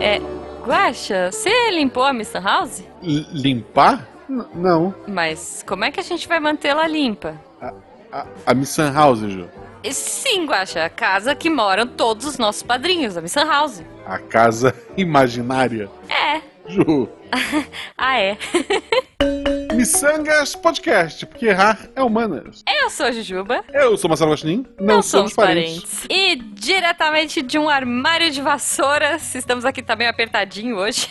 É, Guaxa, você limpou a Miss House? L limpar? N não. Mas como é que a gente vai mantê-la limpa? A, a, a Miss House, Ju. Sim, Guaxa, a casa que moram todos os nossos padrinhos, a Miss House. A casa imaginária. É. Ju. ah, é. Missangas Podcast, porque errar é humanas. Eu sou a Jujuba. Eu sou Marcelo Guaxinim. Não, Não somos, somos parentes. E diretamente de um armário de vassouras, estamos aqui também apertadinho hoje.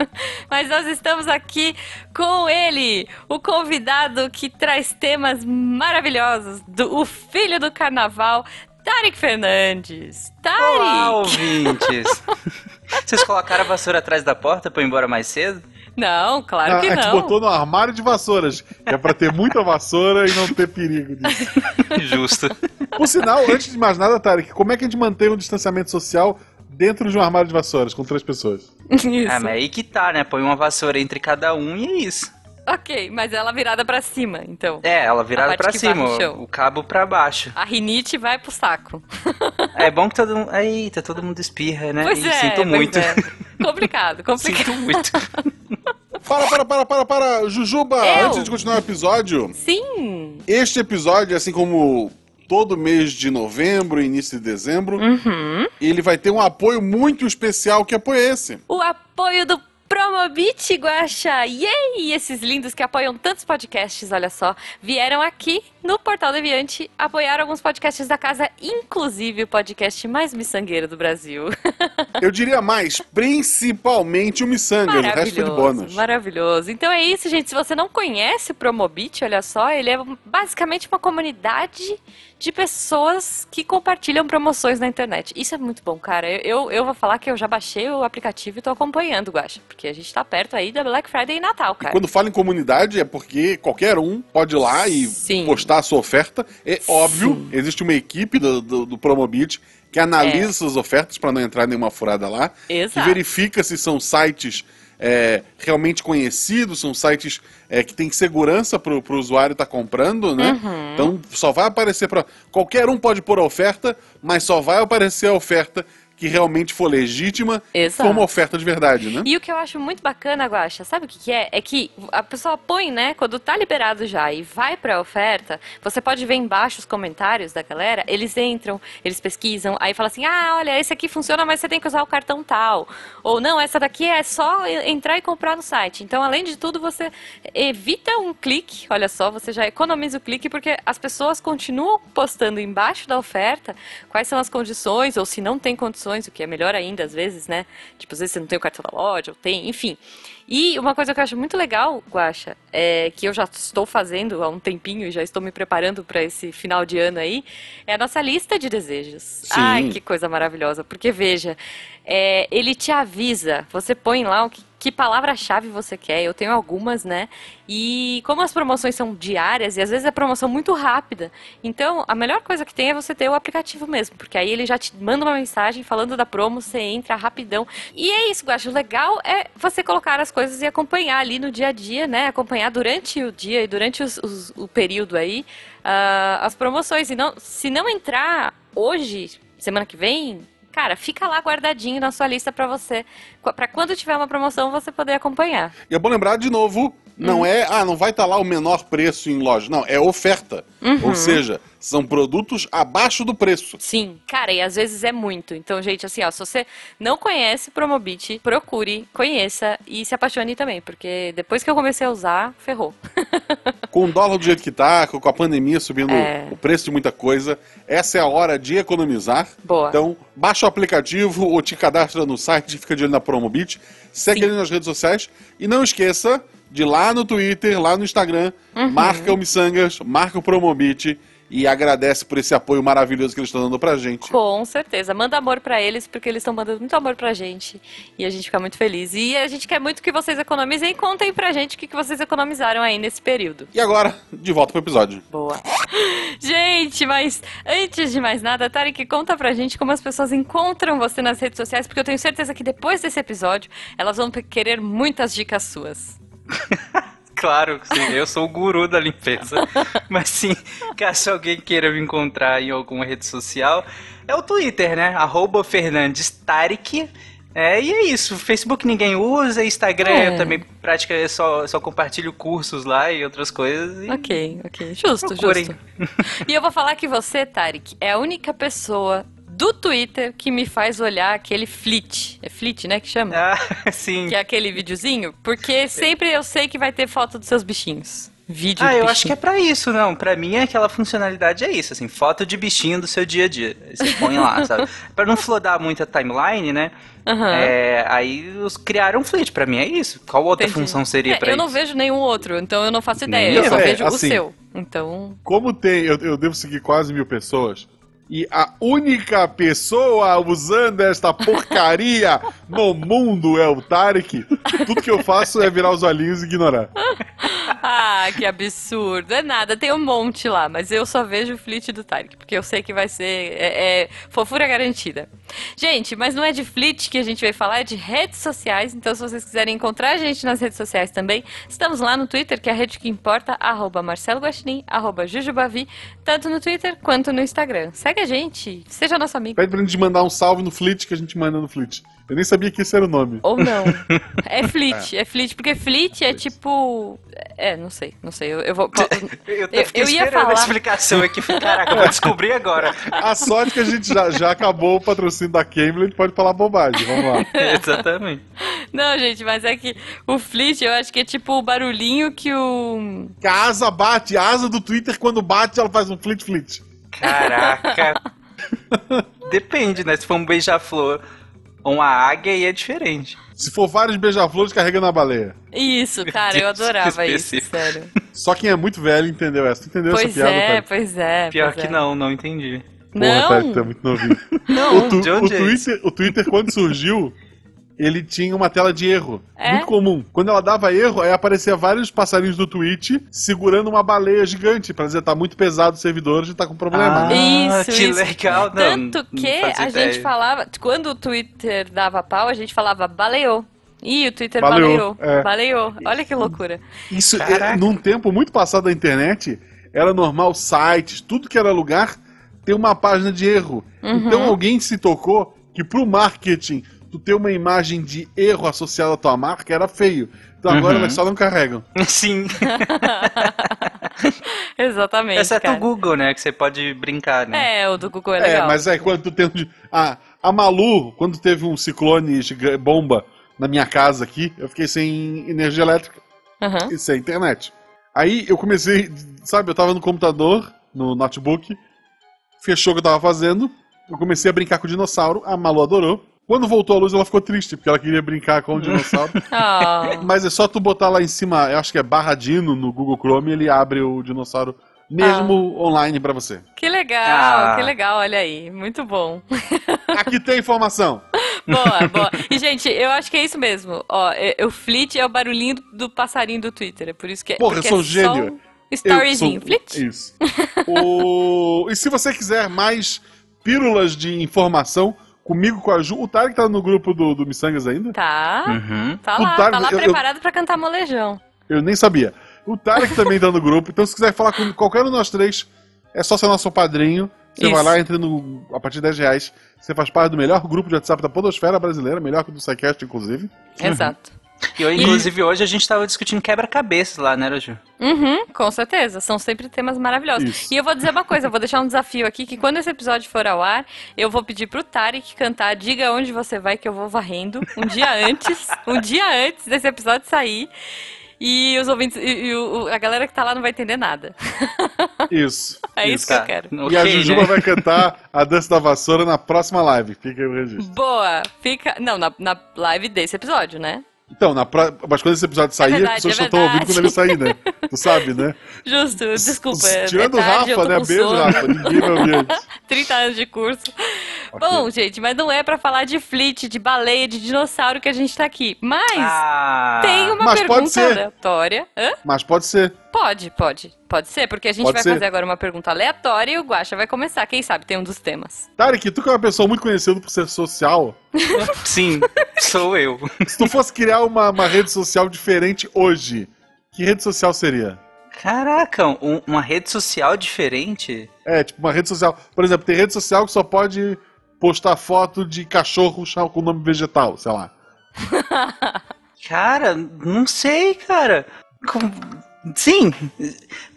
Mas nós estamos aqui com ele, o convidado que traz temas maravilhosos, do, o filho do carnaval, Tarek Fernandes. Tarek! Olá, ouvintes! Vocês colocaram a vassoura atrás da porta pra ir embora mais cedo? Não, claro a, que a gente não. botou no armário de vassouras, que é pra ter muita vassoura e não ter perigo disso. Justo. Por sinal, antes de mais nada, Tarek, como é que a gente mantém um distanciamento social dentro de um armário de vassouras com três pessoas? Isso. Ah, mas aí que tá, né? Põe uma vassoura entre cada um e é isso. Ok, mas ela virada pra cima, então. É, ela virada que cima, o cabo pra baixo. A rinite vai pro saco. É bom que todo mundo. Eita, todo mundo espirra, né? Pois Ih, é, sinto pois muito. é. Complicado, complicado. Sinto muito. Para, para, para, para, para! Jujuba, Eu? antes de continuar o episódio, Sim. este episódio, assim como todo mês de novembro e início de dezembro, Uhum. ele vai ter um apoio muito especial. Que apoio é esse? O apoio do Promobit Guaxa. Yay! Esses lindos que apoiam tantos podcasts, olha só, vieram aqui no Portal Deviante apoiar alguns podcasts da casa, inclusive o podcast mais miçangueiro do Brasil. Eu diria mais, principalmente o Missangas, o resto de bônus. maravilhoso. Então é isso, gente. Se você não conhece o Promobit, olha só, ele é basicamente uma comunidade de pessoas que compartilham promoções na internet. Isso é muito bom, cara. Eu, eu, eu vou falar que eu já baixei o aplicativo e tô acompanhando, Guaxa, porque a gente tá perto aí da Black Friday e Natal, cara. Quando fala em comunidade é porque qualquer um pode ir lá e Sim. postar a sua oferta. É óbvio, existe uma equipe do, do, do Promobit que analisa É. essas ofertas para não entrar em nenhuma furada lá. Que Exato. verifica se são sites é, realmente conhecidos, são sites é, que têm segurança para o usuário estar comprando, né? Uhum. Então só vai aparecer para. Qualquer um pode pôr a oferta, mas só vai aparecer a oferta que realmente for legítima Exato. uma oferta de verdade, né? E o que eu acho muito bacana, Guaxa, sabe o que, que é? É que a pessoa põe, né, quando tá liberado já e vai pra oferta, você pode ver embaixo os comentários da galera, eles entram, eles pesquisam, aí fala assim, ah, olha, esse aqui funciona, mas você tem que usar o cartão tal. Ou não, essa daqui é só entrar e comprar no site. Então, além de tudo, você evita um clique, olha só, você já economiza o clique, porque as pessoas continuam postando embaixo da oferta quais são as condições, ou se não tem condições, o que é melhor ainda às vezes, né? Tipo, às vezes você não tem o cartão da loja, ou tem, enfim. E uma coisa que eu acho muito legal, Guaxa, é que eu já estou fazendo há um tempinho e já estou me preparando para esse final de ano aí, é a nossa lista de desejos. Sim. Ai, que coisa maravilhosa. Porque, veja, é, ele te avisa, você põe lá o que, que palavra-chave você quer. Eu tenho algumas, né? E como as promoções são diárias e às vezes é promoção muito rápida, então a melhor coisa que tem é você ter o aplicativo mesmo, porque aí ele já te manda uma mensagem falando da promo, você entra rapidão. E é isso, Guacho. O legal é você colocar as coisas e acompanhar ali no dia a dia, né? Acompanhar durante o dia e durante os- os- o período aí ah, as promoções. E não, se não entrar hoje, semana que vem, cara, fica lá guardadinho na sua lista pra você, Pra quando tiver uma promoção você poder acompanhar. E é bom lembrar de novo, não Uhum. é, ah, não vai estar lá o menor preço em loja. Não, é oferta. Uhum. Ou seja, são produtos abaixo do preço. Sim, cara, e às vezes é muito. Então, gente, assim, ó, se você não conhece Promobit, procure, conheça e se apaixone também, porque depois que eu comecei a usar, ferrou. Com o dólar do jeito que tá, com a pandemia subindo É. o preço de muita coisa, essa é a hora de economizar. Boa. Então, baixa o aplicativo ou te cadastra no site e fica de olho na Promobit. Segue Sim. ele nas redes sociais. E não esqueça de ir lá no Twitter, lá no Instagram, Uhum. marca o Missangas, marca o Promobit e agradece por esse apoio maravilhoso que eles estão dando pra gente. Com certeza. Manda amor pra eles, porque eles estão mandando muito amor pra gente. E a gente fica muito feliz. E a gente quer muito que vocês economizem e contem pra gente o que que vocês economizaram aí nesse período. E agora, de volta pro episódio. Boa. Gente, mas antes de mais nada, Tarek, conta pra gente como as pessoas encontram você nas redes sociais, porque eu tenho certeza que depois desse episódio elas vão querer muitas dicas suas. Claro, sim, eu sou o guru da limpeza. Mas sim, caso alguém queira me encontrar em alguma rede social, é o Twitter, né? Arroba Fernandes Tarek. É, e é isso. Facebook ninguém usa, Instagram É. eu também praticamente só, só compartilho cursos lá e outras coisas. E... Ok, ok. Justo, Procurem. justo. E eu vou falar que você, Tarek, é a única pessoa do Twitter que me faz olhar aquele flit. É flit, né, que chama? Ah, sim. Que é aquele videozinho, porque sempre eu sei que vai ter foto dos seus bichinhos. Vídeo Ah, eu bichinho. acho que é pra isso, não. Pra mim, aquela funcionalidade é isso, assim, foto de bichinho do seu dia a dia. Você põe lá, sabe? Pra não flodar muito a timeline, né? Aham. É, aí os criaram um flit, pra mim é isso. Qual outra Entendi. função seria É, pra eu isso? não vejo nenhum outro, então eu não faço ideia. Nem Eu eu. só É, vejo assim, o seu. Então. Como tem, eu, eu devo seguir quase mil pessoas. E a única pessoa usando esta porcaria no mundo é o Tarek. Tudo que eu faço é virar os olhinhos e ignorar. Ah, que absurdo. É nada, tem um monte lá, mas eu só vejo o flit do Tarek, porque eu sei que vai ser é, é fofura garantida. Gente, mas não é de flit que a gente vai falar, é de redes sociais. Então, se vocês quiserem encontrar a gente nas redes sociais também, estamos lá no Twitter, que é a rede que importa, arroba Marcelo Guaxinim, arroba Jujubavi, tanto no Twitter quanto no Instagram. Segue a gente, seja nosso amigo. Pede pra gente mandar um salve no Flit que a gente manda no Flit. Eu nem sabia que esse era o nome. Ou não. É flit, é flit, porque flit é tipo. É, não sei, não sei. Eu, eu vou. Eu, Eu- eu ia falar. a explicação aqui. Caraca, eu vou descobrir agora. A sorte que a gente já, já acabou o patrocínio da Cambly, a gente pode falar bobagem. Vamos lá. Exatamente. Não, gente, mas é que o flit eu acho que é tipo o barulhinho que o. Que a asa bate, a asa do Twitter, quando bate, ela faz um flit flit. Caraca. Depende, né? Se for um beija-flor ou uma águia, aí é diferente. Se for vários beija-flores carregando a baleia. Isso, cara, eu adorava isso, sério. Só quem é muito velho entendeu essa. Tu entendeu essa Pois piada, é, pois é. Pior pois que é. não, não entendi. Porra, tu é Não, muito novinho. Não, o, tu- o é? Twitter, o Twitter, quando surgiu, ele tinha uma tela de erro. É? Muito comum. Quando ela dava erro, aí aparecia vários passarinhos do Twitch segurando uma baleia gigante pra dizer tá muito pesado o servidor, a gente tá com problema. Ah? Isso, que isso. legal. Não, Tanto não que fazia a ideia. gente falava. Quando o Twitter dava pau, a gente falava baleou. Ih, o Twitter Baleou, baleou. é. Baleou. Olha que loucura. Isso, é, num tempo muito passado da internet, era normal sites, tudo que era lugar, ter uma página de erro. Uhum. Então alguém se tocou que pro marketing, tu ter uma imagem de erro associada à tua marca era feio. Então agora Uhum. elas só não carregam. Sim. Exatamente. Exceto cara. o Google, né? Que você pode brincar, né? É, o do Google é É, legal. mas é quando tu tem. um- A, a Malu, quando teve um ciclone bomba na minha casa aqui, eu fiquei sem energia elétrica Aham. e sem internet. Aí eu comecei, sabe, eu tava no computador, no notebook, fechou o que eu tava fazendo, eu comecei a brincar com o dinossauro, a Malu adorou. Quando voltou a luz, ela ficou triste, porque ela queria brincar com o dinossauro. Ah, Mas é só tu botar lá em cima, eu acho que é barra Dino no Google Chrome, ele abre o dinossauro mesmo online pra você. que legal, Ah. que legal, olha aí. Muito bom. Aqui tem informação. Boa, boa. E, gente, eu acho que é isso mesmo. Ó, é- o flit é o barulhinho do passarinho do Twitter. É por isso que é. Porra, eu sou é gênio. Storyzinho. Sou- Flit? Isso. O- E se você quiser mais pílulas de informação comigo, com a Ju, o Tarek tá no grupo do, do Missangas ainda? Tá. Uhum. Tá O lá, Tarek- tá lá eu- eu- preparado pra cantar molejão. Eu nem sabia. O Tarek também tá no grupo, então se quiser falar com qualquer um de nós três, é só ser nosso padrinho. Você Isso. vai lá, entra no, a partir de 10 reais. Você faz parte do melhor grupo de WhatsApp da Podosfera brasileira, melhor que o do SciCast, inclusive. Exato. E eu, inclusive hoje a gente tava discutindo quebra-cabeças lá, né, Roju? Uhum, com certeza. São sempre temas maravilhosos. Isso. E eu vou dizer uma coisa, eu vou deixar um desafio aqui, que quando esse episódio for ao ar, eu vou pedir pro Tarek cantar Diga Onde Você Vai Que Eu Vou Varrendo, um dia antes, um dia antes desse episódio sair. E os ouvintes, e, e o- a galera que tá lá não vai entender nada. Isso. É isso que eu quero. E a Jujuba né? vai cantar a dança da vassoura na próxima live. Fica aí o registro. Boa! Fica. Não, na, na live desse episódio, né? Então, na pro... mas quando esse episódio sair, verdade, as pessoas é só estão ouvindo quando ele sair, né? Tu sabe, né? Justo, desculpa. é- Tirando é o Rafa, né? Beijo. Rafa. Ninguém vai ouvir antes. 30 anos de curso. Ok. Bom, gente, mas não é pra falar de flit, de baleia, de dinossauro que a gente tá aqui. Mas Ah, tem uma Mas pode pergunta ser. aleatória. Hã? Mas pode ser. Pode, pode. Pode ser, porque a gente Pode vai ser. fazer agora uma pergunta aleatória e o Guaxa vai começar. Quem sabe tem um dos temas. Tarek, tu que é uma pessoa muito conhecida por ser social, Sim, sou eu. se tu fosse criar uma, uma rede social diferente hoje, Que rede social seria? Caraca, um- uma rede social diferente? É, tipo uma rede social. Por exemplo, tem rede social que só pode postar foto de cachorro chá- com nome vegetal, sei lá. Cara, não sei, cara. Com- Sim,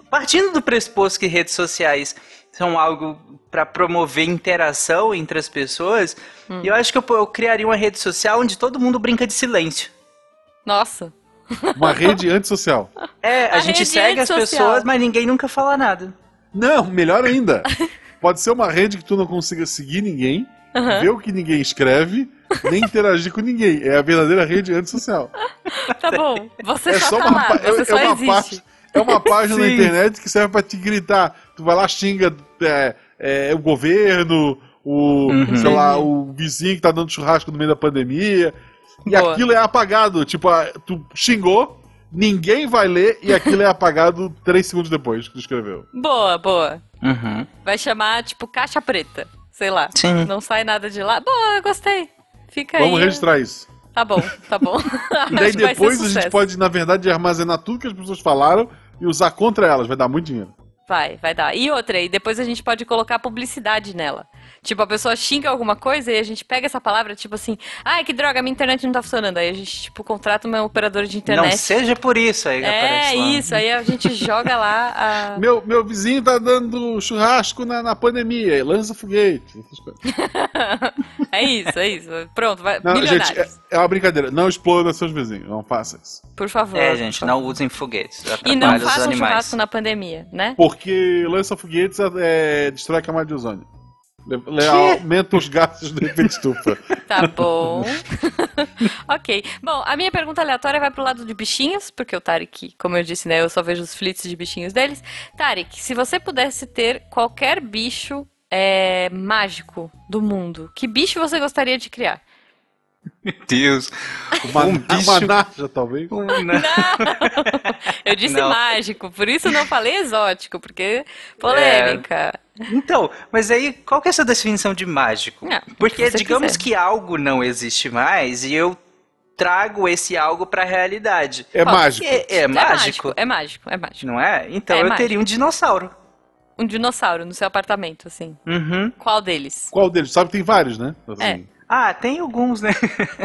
partindo do pressuposto que redes sociais são algo para promover interação entre as pessoas, eu acho que eu, eu criaria uma rede social onde todo mundo brinca de silêncio. Nossa. Uma rede antissocial. É, a, A gente segue as pessoas, mas ninguém nunca fala nada. Não, melhor ainda. Pode ser uma rede que tu não consiga seguir ninguém, ver o que ninguém escreve, nem interagir com ninguém. É a verdadeira rede antissocial. Tá bom. Você É só, só tá uma, lá, pá- você é, só é uma existe. parte. É uma página na Sim. internet que serve pra te gritar. Tu vai lá, xinga é, é, o governo, o, Uhum. sei lá, o vizinho que tá dando churrasco no meio da pandemia. E Boa. aquilo é apagado. Tipo, tu xingou, ninguém vai ler e aquilo é apagado três segundos depois que tu escreveu. Boa, boa. Uhum. Vai chamar, tipo, caixa preta. Sei lá. Sim. Não sai nada de lá. Boa, eu gostei. Fica aí. Vamos registrar isso. Tá bom, tá bom. E daí depois a gente pode, na verdade, armazenar tudo que as pessoas falaram e usar contra elas. Vai dar muito dinheiro. Vai, vai dar. E outra, e depois a gente pode colocar publicidade nela. Tipo, a pessoa xinga alguma coisa e a gente pega essa palavra, tipo assim, ai, que droga, minha internet não tá funcionando. Aí a gente, tipo, contrata uma operadora de internet. Não seja por isso aí, é isso, aí a gente joga lá a. Meu, meu vizinho tá dando churrasco na, na pandemia, lança foguete. É isso, é isso. Pronto, vai. Não, Milionários. gente, é, é uma brincadeira. Não exploda seus vizinhos, não faça isso. Por favor. É, gente, não usem foguetes. E não façam churrasco na pandemia, né? Porque lança foguetes é, destrói a camada de ozônio. Le- aumenta os gases do efeito estufa. Tá bom. ok. Bom, a minha pergunta aleatória vai pro lado de bichinhos, porque o Tarek, como eu disse, né, eu só vejo os flits de bichinhos deles. Tarek, se você pudesse ter qualquer bicho é, mágico do mundo, que bicho você gostaria de criar? Meu Deus. Uma, Um bicho- uma naja, talvez. Um- Não! Eu disse Não. mágico, por isso não falei exótico, porque polêmica. Então, mas aí, qual que é essa definição de mágico? Não, o Porque digamos quiser. que algo não existe mais e eu trago esse algo pra realidade. É Ó, mágico. É, é mágico, É mágico, é mágico. não é? Então É eu mágico. teria um dinossauro. Um dinossauro no seu apartamento, assim. Uhum. Qual deles? Qual deles? Sabe que tem vários, né? Assim. Ah, tem alguns, né?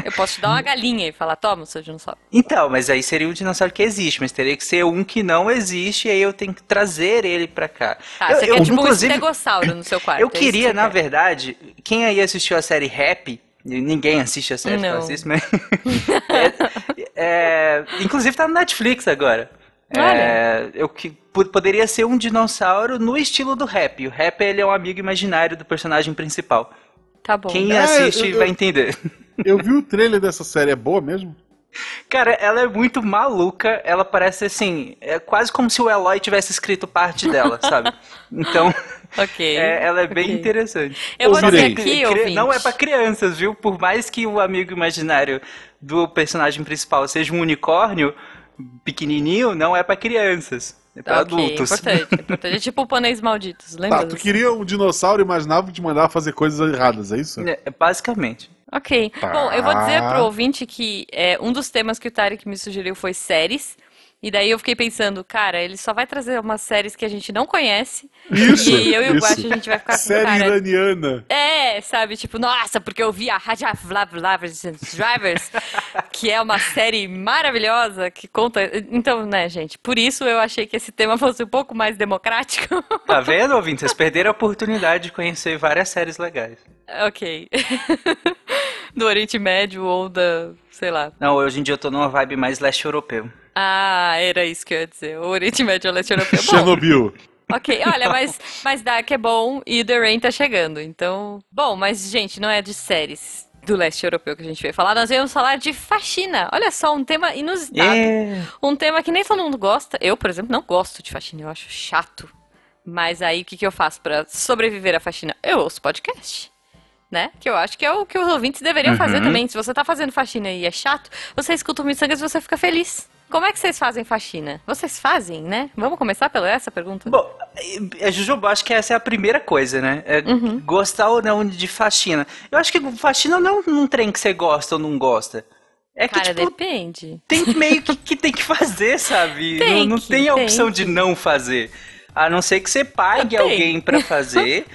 Eu posso te dar uma galinha e falar, toma seu dinossauro. Então, mas aí seria o dinossauro que existe, mas teria que ser um que não existe e aí eu tenho que trazer ele pra cá. Tá, eu, você eu, quer tipo um inclusive, estegossauro no seu quarto. eu é queria, que na quer. verdade, quem aí assistiu a série Rap, ninguém assiste a série, Não. eu assisto, mas... é, é, inclusive tá no Netflix agora. É, eu que po- poderia ser um dinossauro no estilo do rap. O rap ele é um amigo imaginário do personagem principal. Tá bom. Quem É, assiste eu- eu- vai entender. Eu vi o trailer dessa série, é boa mesmo? Cara, ela é muito maluca. Ela parece assim, é quase como se o Eloy tivesse escrito parte dela, sabe? Então, Ok. é, ela é bem interessante. Eu vou dizer aqui, ouvinte. Não é pra crianças, viu? Por mais que o amigo imaginário do personagem principal seja um unicórnio pequenininho, não é pra crianças. É pra Ok, adultos. importante, importante. É tipo o pôneis malditos, lembra? Tá, tu queria um dinossauro e imaginava que te mandava fazer coisas erradas, é isso? É, basicamente. Ok. Tá. Bom, eu vou dizer pro ouvinte que é, um dos temas que o Tarek me sugeriu foi séries. E daí eu fiquei pensando, cara, ele só vai trazer umas séries que a gente não conhece. Isso, E eu e o isso. Guache, a gente vai ficar com Série cara... iraniana. É, sabe, tipo, nossa, porque eu vi a Raja Drivers, que é uma série maravilhosa que conta. Então, né, gente, por isso eu achei que esse tema fosse um pouco mais democrático. Tá vendo, ouvinte? Vocês perderam a oportunidade de conhecer várias séries legais. ok. Do Oriente Médio ou da, sei lá. Não, hoje em dia eu tô numa vibe mais leste europeu. Ah, era isso que eu ia dizer. O Oriente Médio ou Leste Europeu. Bom, Chernobyl. ok, olha, mas, mas Dark é bom e The Rain tá chegando. Então, bom, mas, gente, não é de séries do leste europeu que a gente veio falar. Nós viemos falar de faxina. Olha só, um tema inusitado. É. Um tema que nem todo mundo gosta. Eu, por exemplo, não gosto de faxina, eu acho chato. Mas aí o que, que eu faço pra sobreviver à faxina? Eu ouço podcast. Né? Que eu acho que é o que os ouvintes deveriam fazer Uhum. também. Se você tá fazendo faxina e é chato, você escuta o Missangas e você fica feliz. Como é que vocês fazem faxina? Vocês fazem, né? Vamos começar pela essa pergunta? Bom, é, Jujuba, acho que essa é a primeira coisa, né? É Uhum. Gostar ou não de faxina. Eu acho que faxina não é um trem que você gosta ou não gosta. É que, Cara, tipo, depende. tem meio que, que tem que fazer, sabe? Tem não não que, tem a tem opção que. de não fazer. A não ser que você pague Tem. alguém pra fazer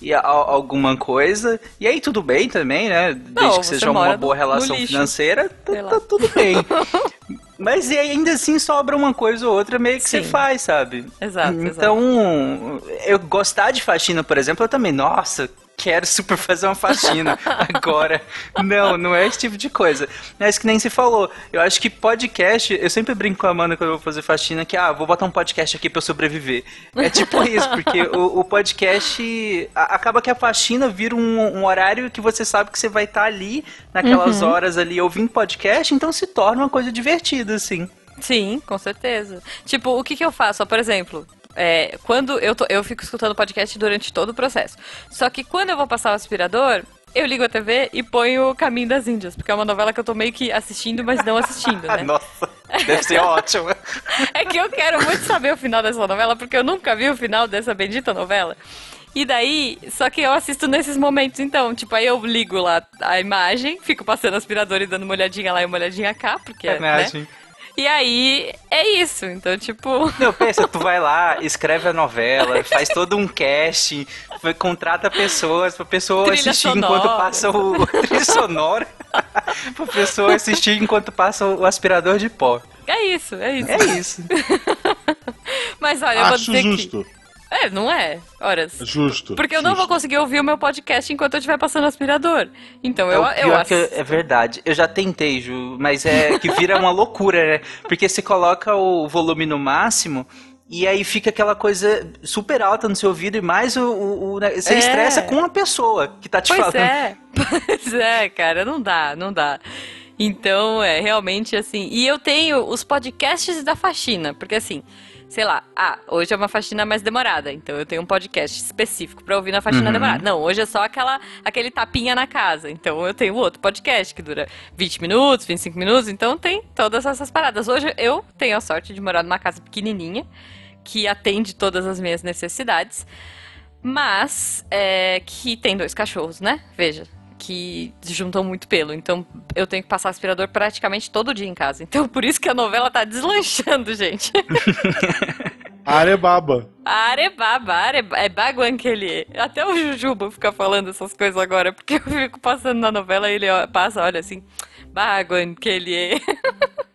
e a- alguma coisa. E aí tudo bem também, né? Desde Não, que você seja uma boa no- relação no financeira, tá, tá tudo bem. Mas e ainda assim sobra uma coisa ou outra meio que você Sim. faz, sabe? Exato, Então, eu gostar de faxina, por exemplo, eu também, nossa, quero super fazer uma faxina agora. Não, não é esse tipo de coisa. Mas que nem se falou. Eu acho que podcast, eu sempre brinco com a Amanda quando eu vou fazer faxina que, ah, vou botar um podcast aqui pra eu sobreviver. É tipo isso, porque o, o podcast a- acaba que a faxina vira um, um horário que você sabe que você vai estar ali, naquelas Uhum. horas ali ouvindo podcast, então se torna uma coisa divertida, assim. Sim, com certeza. Tipo, o que, que eu faço? Ó, por exemplo, é, quando eu, tô, eu fico escutando podcast durante todo o processo. Só que quando eu vou passar o aspirador, eu ligo a TV e ponho o Caminho das Índias, porque é uma novela que eu tô meio que assistindo, mas não assistindo, né? Nossa, deve ser ótimo. É que eu quero muito saber o final dessa novela, porque eu nunca vi o final dessa bendita novela. E daí, só que eu assisto nesses momentos, então, tipo, aí eu ligo lá a imagem, fico passando aspirador e dando uma olhadinha lá e uma olhadinha cá, porque, né? E aí, é isso, então, tipo... Não, pensa, tu vai lá, escreve a novela, faz todo um casting, foi- contrata pessoas pra pessoa Trilha assistir sonora. enquanto passa o trilha sonora, pra pessoa assistir enquanto passa o aspirador de pó. É isso, é isso. É isso. Mas olha, eu vou Acho dizer justo. que... É, não é? Horas. Justo. Porque eu não vou justo. conseguir ouvir o meu podcast enquanto eu estiver passando aspirador. Então eu, é, eu que assisto. é verdade. Eu já tentei, Ju, mas é que vira uma loucura, né? Porque você coloca o volume no máximo e aí fica aquela coisa super alta no seu ouvido e mais o. o- o- né? você É. estressa com a pessoa que tá te Pois falando. é, pois é, cara, não dá, não dá. Então, é realmente assim. E eu tenho os podcasts da faxina, porque assim, sei lá, ah, hoje é uma faxina mais demorada, então eu tenho um podcast específico pra ouvir na faxina Uhum. demorada. Não, hoje é só aquela aquele tapinha na casa, então eu tenho outro podcast que dura 20 minutos, 25 minutos, então tem todas essas paradas. Hoje eu tenho a sorte de morar numa casa pequenininha que atende todas as minhas necessidades. Mas é, que tem dois cachorros, né? Veja. Que juntam muito pelo. Então eu tenho que passar aspirador praticamente todo dia em casa. Então por isso que a novela tá deslanchando, gente. Arebaba. Arebaba, areba, é baguanquele. Até o Jujuba fica falando essas coisas agora, porque eu fico passando na novela e ele ó, passa, olha assim, baguanquele.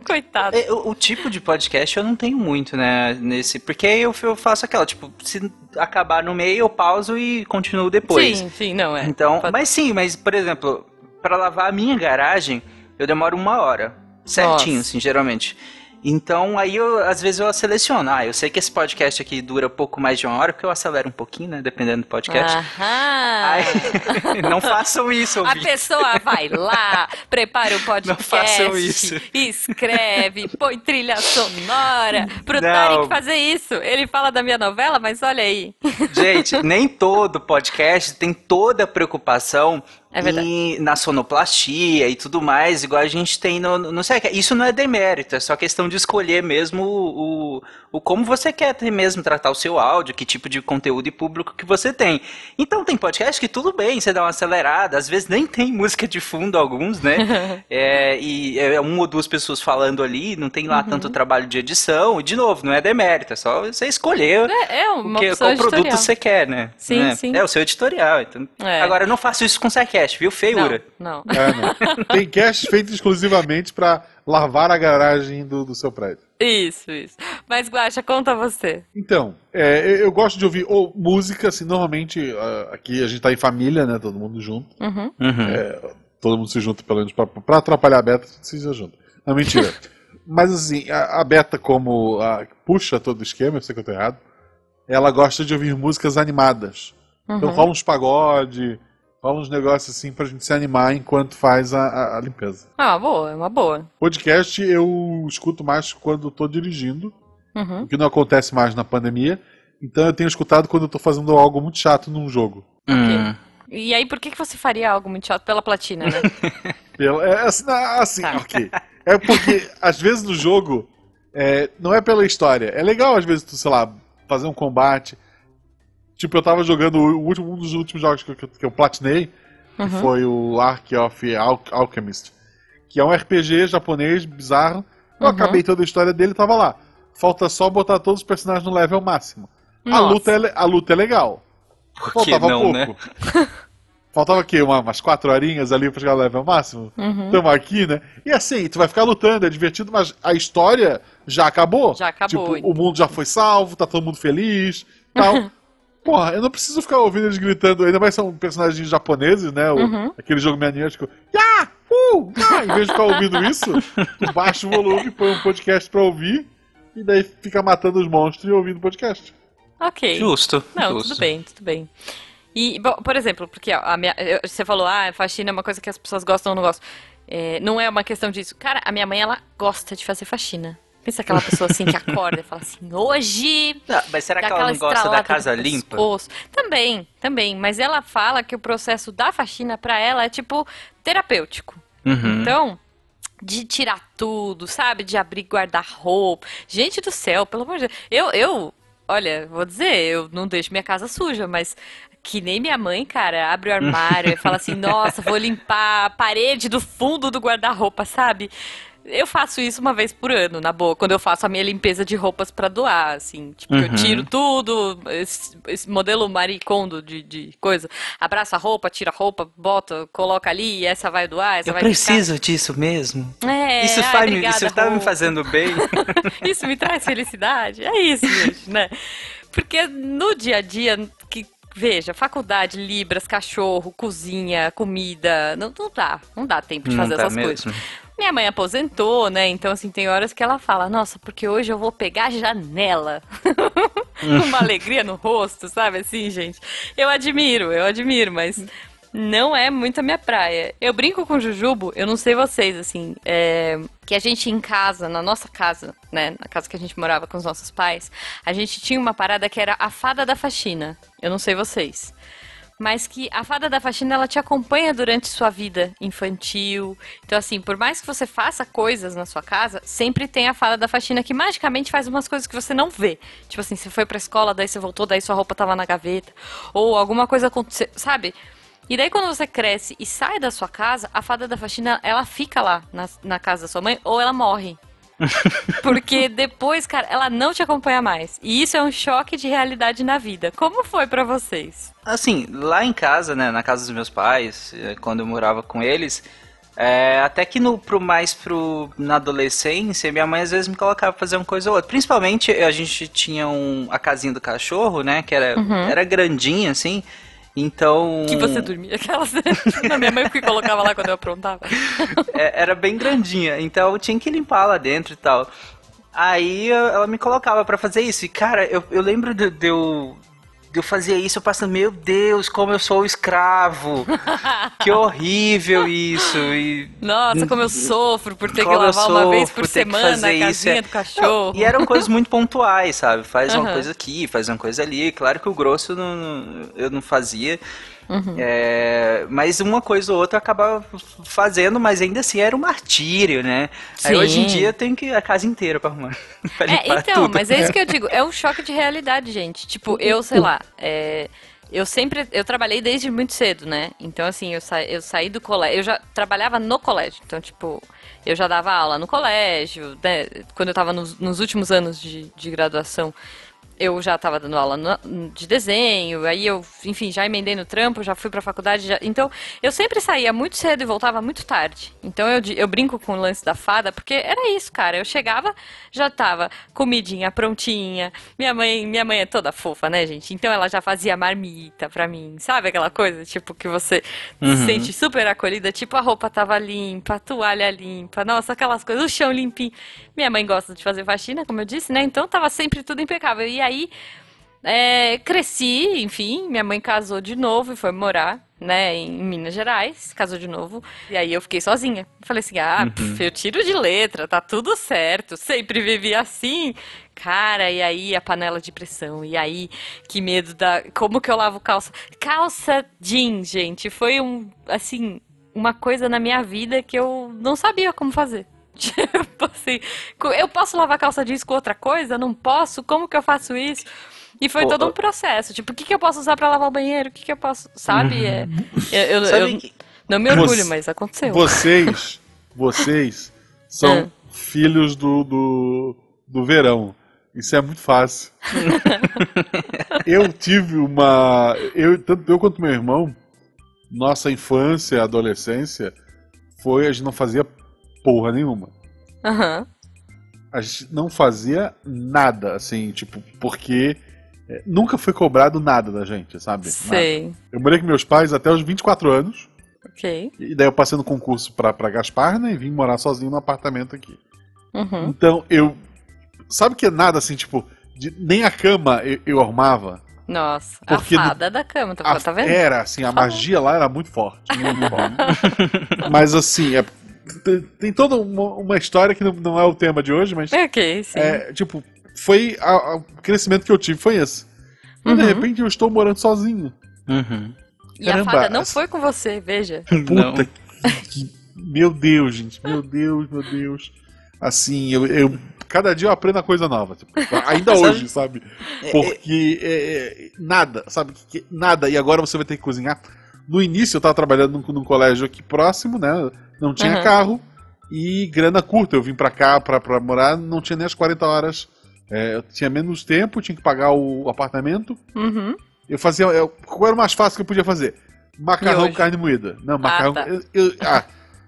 Coitado. É, O, o tipo de podcast eu não tenho muito, né? Nesse, porque eu, eu faço aquela, tipo, se acabar no meio, eu pauso e continuo depois. Sim, sim, não é. Então, Pode- mas sim, mas por exemplo, pra lavar a minha garagem, eu demoro uma hora. Certinho, Nossa. assim, geralmente. Então, aí eu, às vezes eu seleciono. Ah, eu sei que esse podcast aqui dura pouco mais de uma hora, porque eu acelero um pouquinho, né? Dependendo do podcast. Aham. Aí, não façam isso, A ouvinte. pessoa vai lá, prepara o podcast, façam isso. escreve, põe trilha sonora. Pro Não. Tarek fazer isso. Ele fala da minha novela, mas olha aí. Gente, nem todo podcast tem toda a preocupação É verdade. na sonoplastia e tudo mais, igual a gente tem no, no sei, Isso não é demérito, é só questão de escolher mesmo o, o, o como você quer mesmo tratar o seu áudio, que tipo de conteúdo e público que você tem. Então tem podcast que tudo bem, você dá uma acelerada, às vezes nem tem música de fundo alguns, né? é, e é uma ou duas pessoas falando ali, não tem lá Uhum. tanto trabalho de edição, e de novo, não é demérito, é só você escolher É, é uma o que, qual produto editorial. você quer, né? Sim, Né? sim. É o seu editorial. Então... É. Agora, eu não faço isso com o SciCast, viu? Feiura. Não, não. É, não. Tem cast feito exclusivamente pra lavar a garagem do, do seu prédio. Isso, isso. Mas, Guaxa, conta você. Então, é, eu- gosto de ouvir ou música, assim, normalmente ah, aqui a gente tá em família, né? Todo mundo junto. Uhum. Uhum. Todo mundo se junta, pelo menos, pra, pra atrapalhar a Beta, se junta. Não, mentira. Mas assim, a, a Beta, como a- puxa todo o esquema, eu sei que eu tô errado, ela gosta de ouvir músicas animadas. Então Uhum. rola uns pagode, rola uns negócios assim pra gente se animar enquanto faz a, a- a limpeza. Ah, boa, é uma boa. Podcast eu escuto mais quando tô dirigindo, Uhum. o que não acontece mais na pandemia. Então eu tenho escutado quando eu tô fazendo algo muito chato num jogo. Hum. E aí, por que, que você faria algo muito chato pela platina, né? Pela- é, assim, assim, Tá. ok. É porque, às vezes, no jogo, é, não é pela história. É legal, às vezes, tu, sei lá, fazer um combate. Tipo, eu tava jogando o último, um dos últimos jogos que eu, que eu platinei, que Uhum. foi o Ark of Al Alchemist. que é um RPG japonês bizarro. Eu Uhum. acabei toda a história dele e tava lá. Falta só botar todos os personagens no level máximo. A luta, é, a luta é legal. Por que Faltava não, né? pouco. Faltava o quê? Uma, umas quatro horinhas ali pra chegar no level máximo? Uhum. Tamo aqui, né? E assim, tu vai ficar lutando, é divertido, mas a história já acabou. Já acabou, Tipo, então. o mundo já foi salvo, tá todo mundo feliz, tal. Porra, eu não preciso ficar ouvindo eles gritando, ainda mais são personagens japoneses, né? O- Uhum. Aquele jogo maniático. Ya! Uh! Ya! Em vez de ficar ouvindo isso, baixa o volume, põe um podcast pra ouvir, e daí fica matando os monstros e ouvindo o podcast. Ok. Justo. Não, justo. tudo bem, tudo bem. E, bom, por exemplo, porque ó, a minha, você falou, ah, faxina é uma coisa que as pessoas gostam ou não gostam. É, não é uma questão disso. Cara, a minha mãe, ela gosta de fazer faxina. Pensa aquela pessoa assim que acorda e fala assim, hoje Ah, mas será que ela não gosta da casa limpa? pescoço. Também, também. Mas ela fala que o processo da faxina pra ela é tipo terapêutico. Uhum. Então, de tirar tudo, sabe? De abrir guarda-roupa. Gente do céu, pelo amor de Deus. Eu, eu, olha, vou dizer, eu não deixo minha casa suja, mas que nem minha mãe, cara, abre o armário e fala assim: nossa, vou limpar a parede do fundo do guarda-roupa, sabe? Eu faço isso uma vez por ano, na boa, quando eu faço a minha limpeza de roupas pra doar, assim. Tipo, eu Uhum. tiro tudo, esse, esse modelo maricondo de, de coisa. Abraça a roupa, tira a roupa, bota, coloca ali, e essa vai doar, essa Eu vai preciso disso mesmo. ficar. É, isso ai, faz me, obrigada, isso tá me roupa. fazendo bem. Isso me traz felicidade. É isso, gente, né? Porque no dia a dia, que veja, faculdade, libras, cachorro, cozinha, comida, não, não dá, não dá tempo de Não fazer tá essas mesmo. coisas. Minha mãe aposentou, né? Então, assim, tem horas que ela fala, nossa, porque hoje eu vou pegar a janela. Uma alegria no rosto, sabe? Assim, gente. Eu admiro, eu admiro, mas não é muito a minha praia. Eu brinco com Jujubo, eu não sei vocês, assim, é, que a gente em casa, na nossa casa, né? Na casa que a gente morava com os nossos pais, a gente tinha uma parada que era a fada da faxina. Eu não sei vocês mas que a fada da faxina ela te acompanha durante sua vida infantil. Então assim, por mais que você faça coisas na sua casa, sempre tem a fada da faxina que magicamente faz umas coisas que você não vê. Tipo assim, você foi pra escola, daí você voltou, daí sua roupa tava na gaveta, ou alguma coisa aconteceu, sabe? E daí quando você cresce e sai da sua casa, a fada da faxina, ela fica lá na, na casa da sua mãe ou ela morre. Porque depois, cara, ela não te acompanha mais. E isso é um choque de realidade na vida. Como foi pra vocês? Assim, lá em casa, né, na casa dos meus pais, eh, quando eu morava com eles, é, até que no, pro mais pro, na adolescência, minha mãe às vezes me colocava pra fazer uma coisa ou outra. Principalmente a gente tinha um, a casinha do cachorro, né, que era, era grandinha, assim, então... Que você dormia aquelas. Na minha mãe que colocava lá quando eu aprontava. É, era bem grandinha, então eu tinha que limpar lá dentro e tal. Aí ela me colocava pra fazer isso. E cara, eu, eu lembro de, de eu. Eu fazer isso, eu passando, meu Deus, como eu sou escravo. que horrível isso. E Nossa, como eu sofro por ter que como eu lavar uma vez por que semana a fazer isso, casinha é. do cachorro. E eram coisas muito pontuais, sabe? Faz uma Aham. coisa aqui, faz uma coisa ali. Claro que o grosso não- eu não fazia. Uhum. É, mas uma coisa ou outra acabava fazendo, mas ainda assim era um martírio, né? Aí hoje em dia tenho que a casa inteira pra arrumar. pra É, então, tudo. mas é isso que eu digo, é um choque de realidade, gente. Tipo, eu, sei lá, é, eu sempre, eu trabalhei desde muito cedo, né? Então, assim, eu, sa, eu saí do colégio, eu já trabalhava no colégio, então, tipo, eu já dava aula no colégio, né? Quando eu tava nos, nos últimos anos de, de graduação, eu já estava dando aula no- de desenho, aí eu, enfim, já emendei no trampo, já fui pra faculdade, já- então eu sempre saía muito cedo e voltava muito tarde. Então eu, eu brinco com o lance da fada, porque era isso, cara. Eu chegava, já tava comidinha prontinha. Minha mãe, minha mãe é toda fofa, né, gente? Então ela já fazia marmita pra mim, sabe aquela coisa, tipo que você se sente super acolhida, tipo a roupa tava limpa, a toalha limpa, nossa, aquelas coisas, o chão limpinho. Minha mãe gosta de fazer faxina, como eu disse, né? Então tava sempre tudo impecável. E aí é, cresci, enfim, minha mãe casou de novo e foi morar, né, em Minas Gerais, casou de novo, e aí eu fiquei sozinha. Falei assim, ah, pf, eu tiro de letra, tá tudo certo, sempre vivi assim. Cara, e aí a panela de pressão, e aí que medo da... Como que eu lavo calça? Calça jeans, gente, foi um, assim, uma coisa na minha vida que eu não sabia como fazer. Tipo assim, eu posso lavar calça jeans com outra coisa? Não posso? Como que eu faço isso? E foi Pô, todo um processo. Tipo, o que, que eu posso usar pra lavar o banheiro? O que, que eu posso. Sabe? É, eu, eu- Sabe eu que- não me orgulho, Você- mas aconteceu. Vocês vocês são É. filhos do, do, do verão. Isso é muito fácil. eu tive uma. Eu, tanto eu quanto meu irmão, nossa infância, adolescência, foi a gente não fazia porra nenhuma. Aham. A gente não fazia nada, assim, tipo, porque é, nunca foi cobrado nada da gente, sabe? Nada. Sei. Eu morei com meus pais até os 24 anos, Ok. e daí eu passei no concurso pra, pra Gaspar, né, e vim morar sozinho no apartamento aqui. Uhum. Então, eu. Sabe que é nada assim, tipo, de- nem a cama eu, eu arrumava. Nossa, Porque a fada da cama, tá, A- tá vendo? Era, assim, a magia lá era muito forte. Muito forte. mas assim, é- tem, toda uma, uma história que não, não é o tema de hoje, mas. Ok, sim. É, tipo, foi. a- a- o crescimento que eu tive foi esse. E de Uhum. repente eu estou morando sozinho. Uhum. e a caramba, fada não foi com você, veja. Não. Puta que, que- Meu Deus, gente. Meu Deus, meu Deus. Assim, eu. eu- cada dia eu aprendo uma coisa nova. tipo, ainda hoje, sabe? Porque é, é, nada, sabe? Que- Nada. E agora você vai ter que cozinhar. No início eu tava trabalhando num, num colégio aqui próximo, né? Não tinha Uhum. carro e grana curta. Eu vim pra cá pra, pra morar, não tinha nem as 40 horas. É, eu tinha menos tempo, tinha que pagar o apartamento. Uhum. Eu fazia. Eu, qual era o mais fácil que eu podia fazer? Macarrão carne moída. Não, macarrão. tá. eu- eu- ah,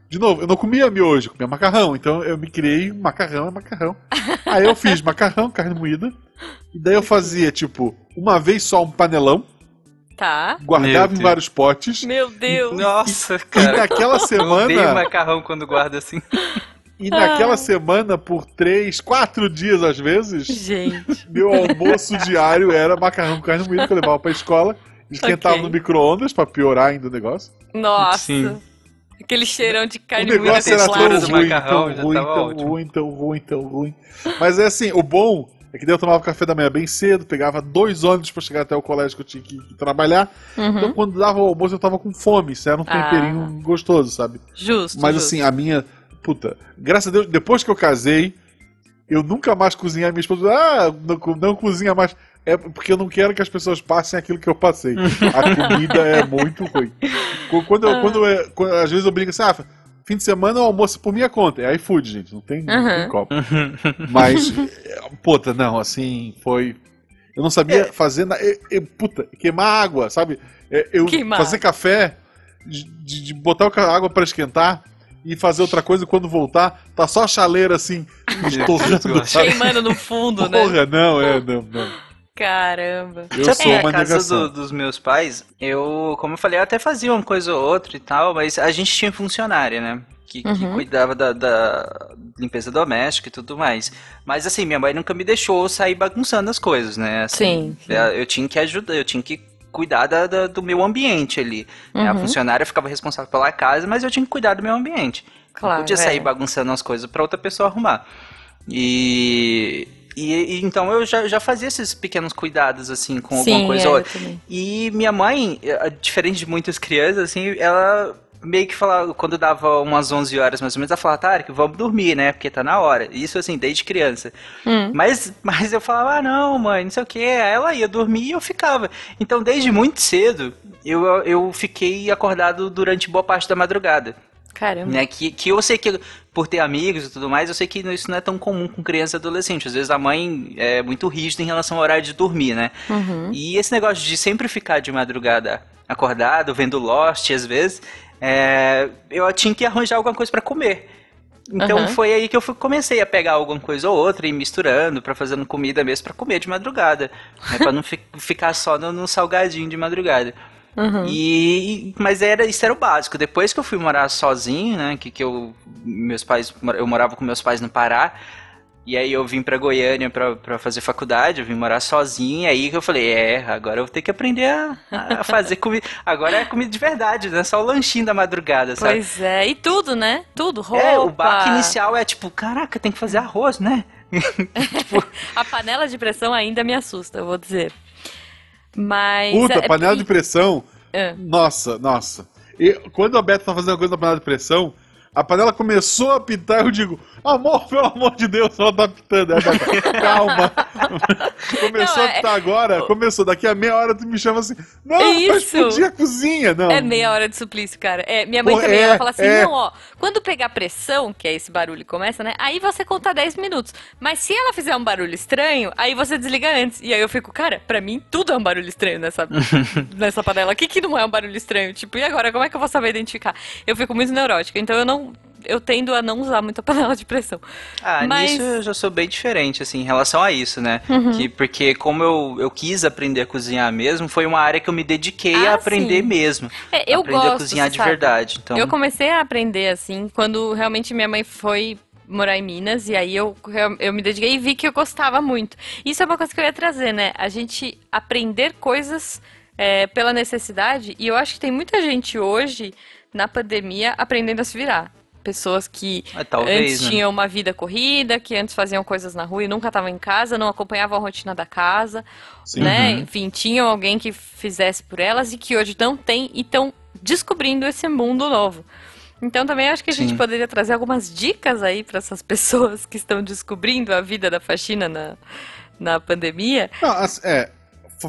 de novo, eu não comia miojo, eu comia macarrão. Então eu me criei macarrão é macarrão. Aí eu fiz macarrão, carne moída. E daí eu fazia, tipo, uma vez só um panelão, Tá. guardava em vários potes. Meu Deus. Nossa, E cara. naquela Eu odeio semana. macarrão quando guarda assim. E naquela Ah. semana, por três, quatro dias às vezes, Gente. meu almoço diário era macarrão com carne moída que eu levava pra escola. Esquentava Ok. no micro-ondas pra piorar ainda o negócio. Nossa. Sim. Aquele cheirão de O carne moída negócio era tão do ruim, macarrão tão ruim, tão ótimo. ruim, tão ruim, tão ruim. Mas é assim, o bom é que daí eu tomava café da manhã bem cedo, pegava dois ônibus pra chegar até o colégio que eu tinha que, trabalhar. Então Uhum. quando dava o almoço eu tava com fome, isso era um Ah. temperinho gostoso, sabe? Justo. Mas justo. assim, a minha. Puta, graças a Deus, depois que eu casei, eu nunca mais cozinhei. A minha esposa, ah, não, não cozinha mais. É porque eu não quero que as pessoas passem aquilo que eu passei. A comida é muito ruim. Qu- Quando, eu, quando, eu- quando- às vezes eu brinco assim, ah, fim de semana eu almoço por minha conta. É iFood, gente, não tem, não tem Uhum. como. Mas, é, puta, não, assim, foi. Eu não sabia fazer. Na, eu- eu- puta, queimar água, sabe? É, Eu Queimar. fazer café, de, de- botar a água pra esquentar e fazer outra coisa quando voltar, tá só a chaleira assim, estourando? Queimando no fundo, né? Porra, não, é, não, não. Caramba. Eu Sabe, sou uma casa negação. do- dos meus pais, eu, como eu falei, eu até fazia uma coisa ou outra e tal, mas a gente tinha funcionária, né? Que, que Uhum. cuidava da, da limpeza doméstica e tudo mais. Mas assim, minha mãe nunca me deixou sair bagunçando as coisas, né? Assim, Sim, sim. Eu, tinha que ajudar, eu tinha que cuidar da- da- do meu ambiente ali. né? A Uhum. funcionária ficava responsável pela casa, mas eu tinha que cuidar do meu ambiente. Claro, não podia sair é. bagunçando as coisas pra outra pessoa arrumar. E, e- e então eu já, já fazia esses pequenos cuidados assim com alguma Sim, coisa é, ou outra. E minha mãe, eh, diferente de muitas crianças, assim, ela meio que falava, quando dava umas 11 horas mais ou menos, ela falava, Tarek, vamos dormir, né? Porque tá na hora. Isso assim, desde criança. Hum. Mas, mas eu falava, ah, não, mãe, não sei o que. Aí ela ia dormir e eu ficava. Então, desde muito cedo, eu, eu fiquei acordado durante boa parte da madrugada. Caramba. Né? Que, que eu sei que, por ter amigos e tudo mais, eu sei que isso não é tão comum com criança e adolescente. Às vezes a mãe é muito rígida em relação ao horário de dormir, né? Uhum. E esse negócio de sempre ficar de madrugada acordado, vendo Lost, às vezes, é, eu tinha que arranjar alguma coisa pra comer. Então Aham. foi aí que eu fui- comecei a pegar alguma coisa ou outra e misturando pra fazendo comida mesmo pra comer de madrugada, né, para não fi- ficar só no, no salgadinho de madrugada. Uhum. E mas era isso era o básico. Depois que eu fui morar sozinho, né, que, que eu meus pais eu morava com meus pais no Pará. E aí eu vim pra Goiânia pra, pra fazer faculdade, eu vim morar sozinho, e aí que eu falei, é, agora eu vou ter que aprender a, a fazer comida. Agora é comida de verdade, não é só o lanchinho da madrugada, sabe? Pois é, e tudo, né? Tudo, roupa. É, o baque inicial é tipo, caraca, tem que fazer arroz, né? A panela de pressão ainda me assusta, eu vou dizer. Mas. Puta, é- panela de pressão. É. Nossa, nossa. E quando a Beta tá fazendo uma coisa na panela de pressão, A panela começou a pitar, eu digo, amor, pelo amor de Deus, ela tá pitando. Aí a Beta, calma. começou Não, a é- pitar agora, começou. Daqui a meia hora tu me chama assim, não, É vai explodir a cozinha. Não. É meia hora de suplício, cara. É, minha mãe Pô, também, é, ela fala assim, é. não, ó, quando pegar pressão, que é esse barulho que começa, né, aí você conta 10 minutos. Mas se ela fizer um barulho estranho, aí você desliga antes. E aí eu fico, cara, pra mim tudo é um barulho estranho nessa, nessa panela. O que que não é um barulho estranho? Tipo, e agora, como é que eu vou saber identificar? Eu fico muito neurótica, então eu não... Eu tendo a não usar muito a panela de pressão. Ah, Mas- nisso eu já sou bem diferente, assim, em relação a isso, né? Uhum. Que, porque como eu, eu quis aprender a cozinhar mesmo, foi uma área que eu me dediquei Ah, a aprender sim. mesmo. É, eu aprender gosto, a cozinhar de sabe? verdade. Então, Eu comecei a aprender assim quando realmente minha mãe foi morar em Minas e aí eu, eu me dediquei e vi que eu gostava muito. Isso é uma coisa que eu ia trazer, né? A gente aprender coisas é, pela necessidade e eu acho que tem muita gente hoje na pandemia aprendendo a se virar. Pessoas que Ah, talvez, antes né? tinham uma vida corrida, que antes faziam coisas na rua e nunca estavam em casa, não acompanhavam a rotina da casa, Sim. né? Uhum. Enfim, tinham alguém que fizesse por elas e que hoje não tem e estão descobrindo esse mundo novo. Então também acho que a gente Sim. poderia trazer algumas dicas aí para essas pessoas que estão descobrindo a vida da faxina na, na pandemia. Não, é,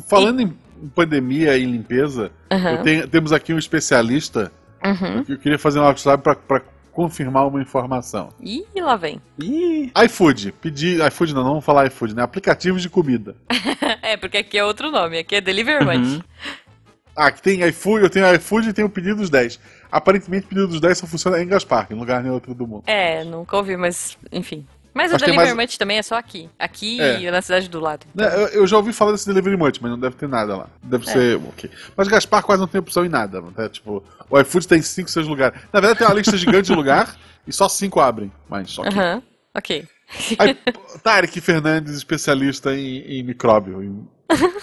falando em pandemia e limpeza, eu tenho- temos aqui um especialista Uhum. eu queria fazer um WhatsApp pra, pra confirmar uma informação. Ih, lá vem. Ih, iFood, pedir. iFood não, não vamos falar iFood, né? Aplicativos de comida. é, porque aqui é outro nome, aqui é Deliver Munch. Uhum. Ah, que tem iFood, eu tenho iFood e tenho o pedido dos 10. Aparentemente, o pedido dos 10 só funciona em Gaspar, em lugar nenhum outro do mundo. É, nunca ouvi, mas enfim. Mas o Acho que é Deliver mais- Munch também é só aqui. Aqui É. e na cidade do lado. Né, Eu, eu já ouvi falar desse Delivery Munch, mas não deve ter nada lá. É. Deve ser. ok. Mas Gaspar quase não tem opção em nada. Né? Tipo, o iFood tem 5, 6 lugares. Na verdade, tem uma lista gigante de lugar e só 5 abrem. Mas ok. Aham, ok. Aí, Tarek Fernandes, especialista em, em micróbio. em-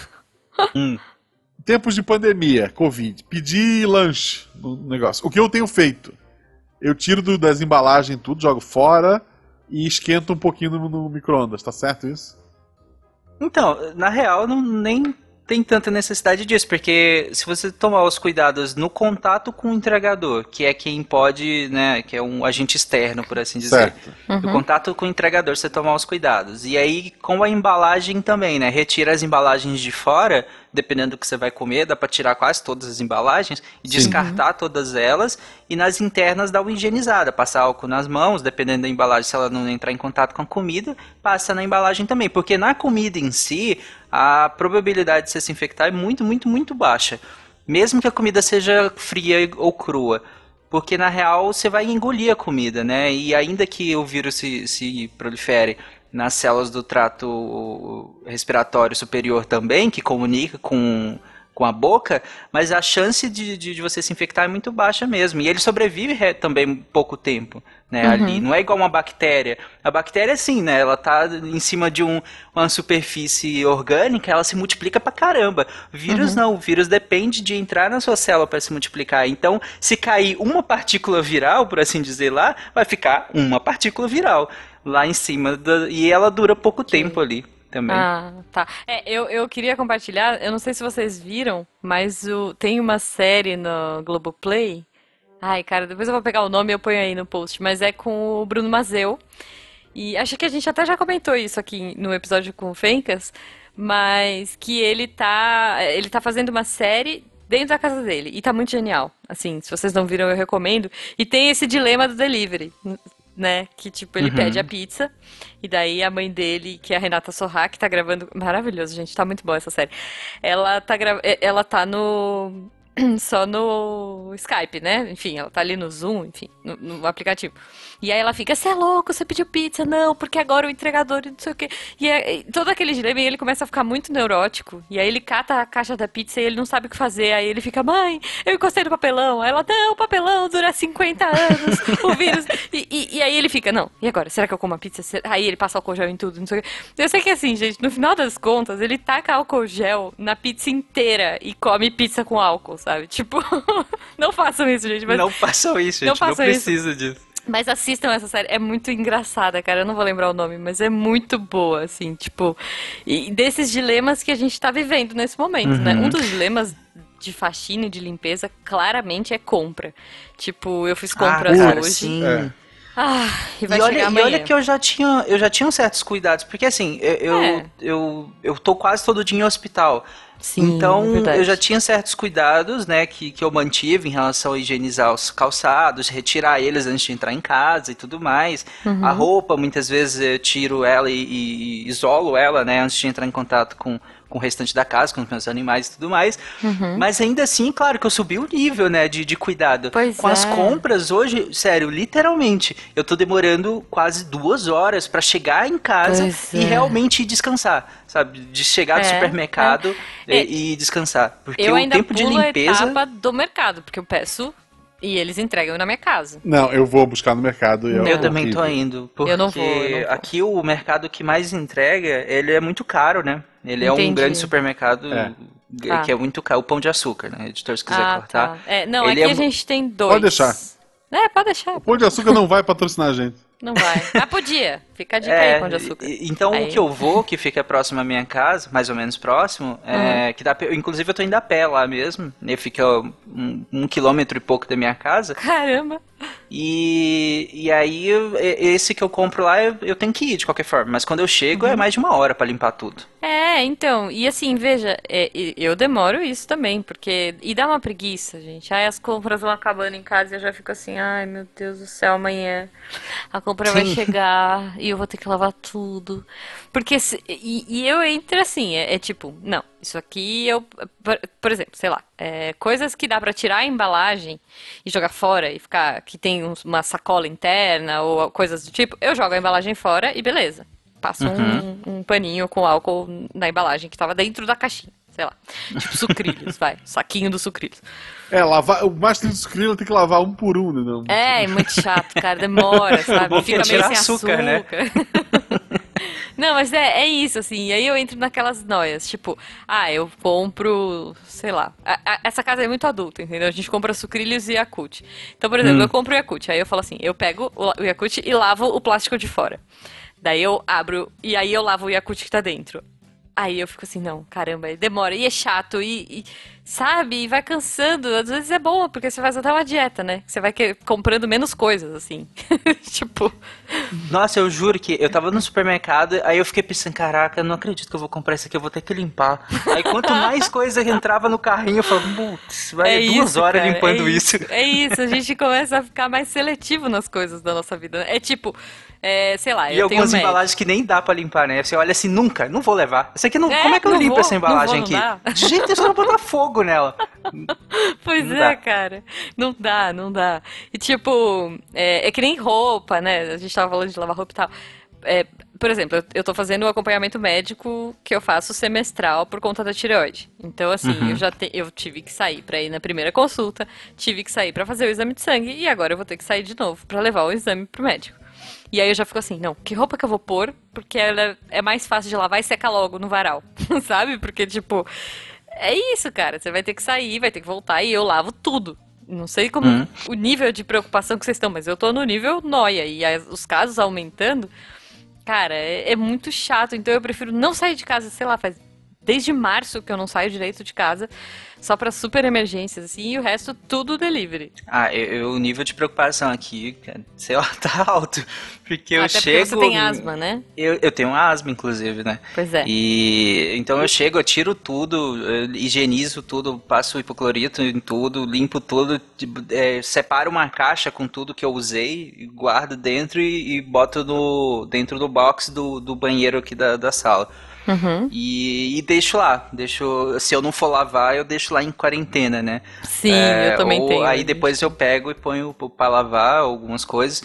Hum. Tempos de pandemia, Covid. Pedir lanche no negócio. O que eu tenho feito? Eu tiro do- das embalagens tudo, jogo fora e esquento um pouquinho no, no micro-ondas, tá certo isso? Então, na real, não, nem tem tanta necessidade disso, porque se você tomar os cuidados no contato com o entregador, que é quem pode, né, que é um agente externo, por assim dizer. Certo. No contato com o entregador, você tomar os cuidados. E aí, com a embalagem também, né? Retira as embalagens de fora, dependendo do que você vai comer, dá pra tirar quase todas as embalagens e Sim. descartar todas elas. E nas internas dá uma higienizada, passar álcool nas mãos, dependendo da embalagem, se ela não entrar em contato com a comida, passa na embalagem também. Porque na comida em si, a probabilidade de você se infectar é muito, muito, muito baixa. Mesmo que a comida seja fria ou crua. Porque na real você vai engolir a comida, né? E ainda que o vírus se, se prolifere nas células do trato respiratório superior também, que comunica com, com a boca, mas a chance de, de, de você se infectar é muito baixa mesmo. E ele sobrevive re- também pouco tempo, né? Ali. Não é igual uma bactéria. A bactéria, sim, né? Ela tá em cima de um, uma superfície orgânica, ela se multiplica pra caramba. Vírus não. O vírus depende de entrar na sua célula para se multiplicar. Então, se cair uma partícula viral, por assim dizer lá, vai ficar uma partícula viral lá em cima. da- e ela dura pouco tempo ali também. Ah, tá. É, eu, eu queria compartilhar, eu não sei se vocês viram, mas o, tem uma série no Globoplay. Ai, cara, depois eu vou pegar o nome e eu ponho aí no post, mas é com o Bruno Mazeu. E acho que a gente até já comentou isso aqui no episódio com o Fencas, mas que ele tá, ele tá fazendo uma série dentro da casa dele e tá muito genial. Assim, se vocês não viram, eu recomendo. E tem esse dilema do delivery, né? Que tipo, ele Uhum. pede a pizza e daí a mãe dele, que é a Renata Sorra, que tá gravando, maravilhoso, gente, tá muito boa essa série. Ela tá gra... ela tá no só no Skype, né? Enfim, ela tá ali no Zoom, enfim, no, no aplicativo. E aí ela fica, você é louco, você pediu pizza? Não, porque agora o entregador e não sei o quê. E, é- e todo aquele dilema, e ele começa a ficar muito neurótico. E aí ele cata a caixa da pizza e ele não sabe o que fazer. Aí ele fica, mãe, eu encostei no papelão. Aí ela, não, o papelão dura 50 anos, o vírus. E, e- e aí ele fica, não, e agora? Será que eu como a pizza? Aí ele passa álcool gel em tudo, não sei o quê. Eu sei que assim, gente, no final das contas, ele taca álcool gel na pizza inteira e come pizza com álcool, sabe? Tipo, não façam isso, gente. Não façam isso, Não gente. Não, isso. precisa disso. Mas assistam essa série. É muito engraçada, cara. Eu não vou lembrar o nome, mas é muito boa, assim, tipo. E desses dilemas que a gente tá vivendo nesse momento, né? Um dos dilemas de faxina e de limpeza, claramente é compra. Tipo, eu fiz Ah, compras cara, hoje. sim. É. Ah, e E olha, e olha que eu já tinha, eu já tinha certos cuidados, porque assim, eu, eu, É. eu, eu tô quase todo dia em hospital. Sim, então, verdade. eu já tinha certos cuidados, né, que, que eu mantive em relação a higienizar os calçados, retirar eles antes de entrar em casa e tudo mais. Uhum. A roupa, muitas vezes eu tiro ela e, e isolo ela, né, antes de entrar em contato com, com o restante da casa, com os meus animais e tudo mais. Uhum. Mas ainda assim, claro que eu subi o nível, né, de, de cuidado. Pois com as é. compras hoje, sério, literalmente, eu tô demorando quase duas horas pra chegar em casa Pois e é. realmente descansar, sabe? De chegar do É, supermercado é. e, e descansar. Porque eu o ainda tempo de limpeza. a etapa do mercado, porque eu peço e eles entregam na minha casa. Não, eu vou buscar no mercado e é Eu também tô indo, porque Eu não vou, eu não vou. aqui o mercado que mais entrega, ele é muito caro, né? Ele é um Entendi. grande supermercado É. que Tá. é muito caro. O pão de açúcar, né? Editor, se quiser ah, cortar. tá. É, não, Ele aqui é a gente tem dois. Pode deixar. É, pode deixar. O Pão de Açúcar não vai patrocinar a gente. Não vai. Ah, podia. Fica a dica É, aí, pão de açúcar. Então Aí. o que eu vou, que fica próximo à minha casa, mais ou menos próximo, é que dá, inclusive eu tô indo a pé lá mesmo, né? Fica um, um quilômetro e pouco da minha casa. Caramba. E, e aí esse que eu compro lá eu, tenho que ir de qualquer forma. Mas quando eu chego Uhum. é mais de uma hora pra limpar tudo. É, então, e assim, veja, é, eu demoro isso também, porque. E dá uma preguiça, gente. Aí as compras vão acabando em casa e eu já fico assim, ai meu Deus do céu, amanhã a compra vai Sim. chegar e eu vou ter que lavar tudo. Porque. se- e, e eu entro assim, é, é tipo, não, isso aqui eu. Por, por exemplo, sei lá, é, coisas que dá pra tirar a embalagem e jogar fora e ficar. Que tem uma sacola interna ou coisas do tipo, eu jogo a embalagem fora e beleza. Passo um, um paninho com álcool na embalagem que tava dentro da caixinha. Sei lá. Tipo sucrilhos, vai. Saquinho dos sucrilhos. É, lavar, o mais triste sucrilho tem que lavar um por um, né? Não. É, é muito chato, cara. Demora, sabe? Bom Fica é meio tirar sem açúcar, açúcar. né? Não, mas é, é isso, assim. E aí eu entro naquelas noias. Tipo, ah, eu compro, sei lá. a- a- essa casa é muito adulta, entendeu? A gente compra sucrilhos e Yakult. Então, por exemplo, eu compro o Yakult. Aí eu falo assim, eu pego o, o Yakult e lavo o plástico de fora. Daí eu abro e aí eu lavo o Yakult que tá dentro. Aí eu fico assim, não, caramba, demora. E é chato, e, e, sabe, e vai cansando. Às vezes é bom, porque você faz até uma dieta, né? Você vai comprando menos coisas, assim. tipo, Nossa, eu juro que eu tava no supermercado, aí eu fiquei pensando, caraca, eu não acredito que eu vou comprar isso aqui, eu vou ter que limpar. Aí quanto mais coisa entrava no carrinho, eu falava, putz, vai é duas isso, horas cara, limpando é isso. É isso, a gente começa a ficar mais seletivo nas coisas da nossa vida. É tipo, é, sei lá, E eu algumas embalagens que nem dá pra limpar, né? Você olha assim, nunca, não vou levar. Isso aqui não. É, como é que eu limpo vou, essa embalagem não aqui? jeito nenhum, eu botar fogo nela. Pois Não é, dá. cara. Não dá, não dá. E tipo, é, é que nem roupa, né? A gente tava falando de lavar roupa e tal. É, por exemplo, eu, tô fazendo o acompanhamento médico que eu faço semestral por conta da tireoide. Então, assim, Uhum. eu já te- eu tive que sair pra ir na primeira consulta, tive que sair pra fazer o exame de sangue e agora eu vou ter que sair de novo pra levar o exame pro médico. E aí eu já fico assim, não, que roupa que eu vou pôr? Porque ela é mais fácil de lavar e seca logo no varal, sabe? Porque, tipo, é isso, cara. Você vai ter que sair, vai ter que voltar e eu lavo tudo. Não sei como Hum. o nível de preocupação que vocês estão, mas eu tô no nível noia. E as- os casos aumentando, cara, é, é muito chato. Então eu prefiro não sair de casa, sei lá, faz desde março que eu não saio direito de casa, só pra super emergências, assim, e o resto tudo delivery. Ah, eu, eu- o nível de preocupação aqui, cara, sei lá, tá alto. Porque eu Até chego. porque você tem asma, né? Eu, eu tenho asma, inclusive, né? Pois é. E então eu chego, eu tiro tudo, eu higienizo tudo, passo hipoclorito em tudo, limpo tudo, tipo, é, separo uma caixa com tudo que eu usei, e guardo dentro e, e boto no, dentro do box do, do banheiro aqui da, da sala. Uhum. E, e deixo lá, deixo, se eu não for lavar, eu deixo lá em quarentena, né? Sim, É, eu também tenho. Aí depois eu pego e ponho pra lavar algumas coisas.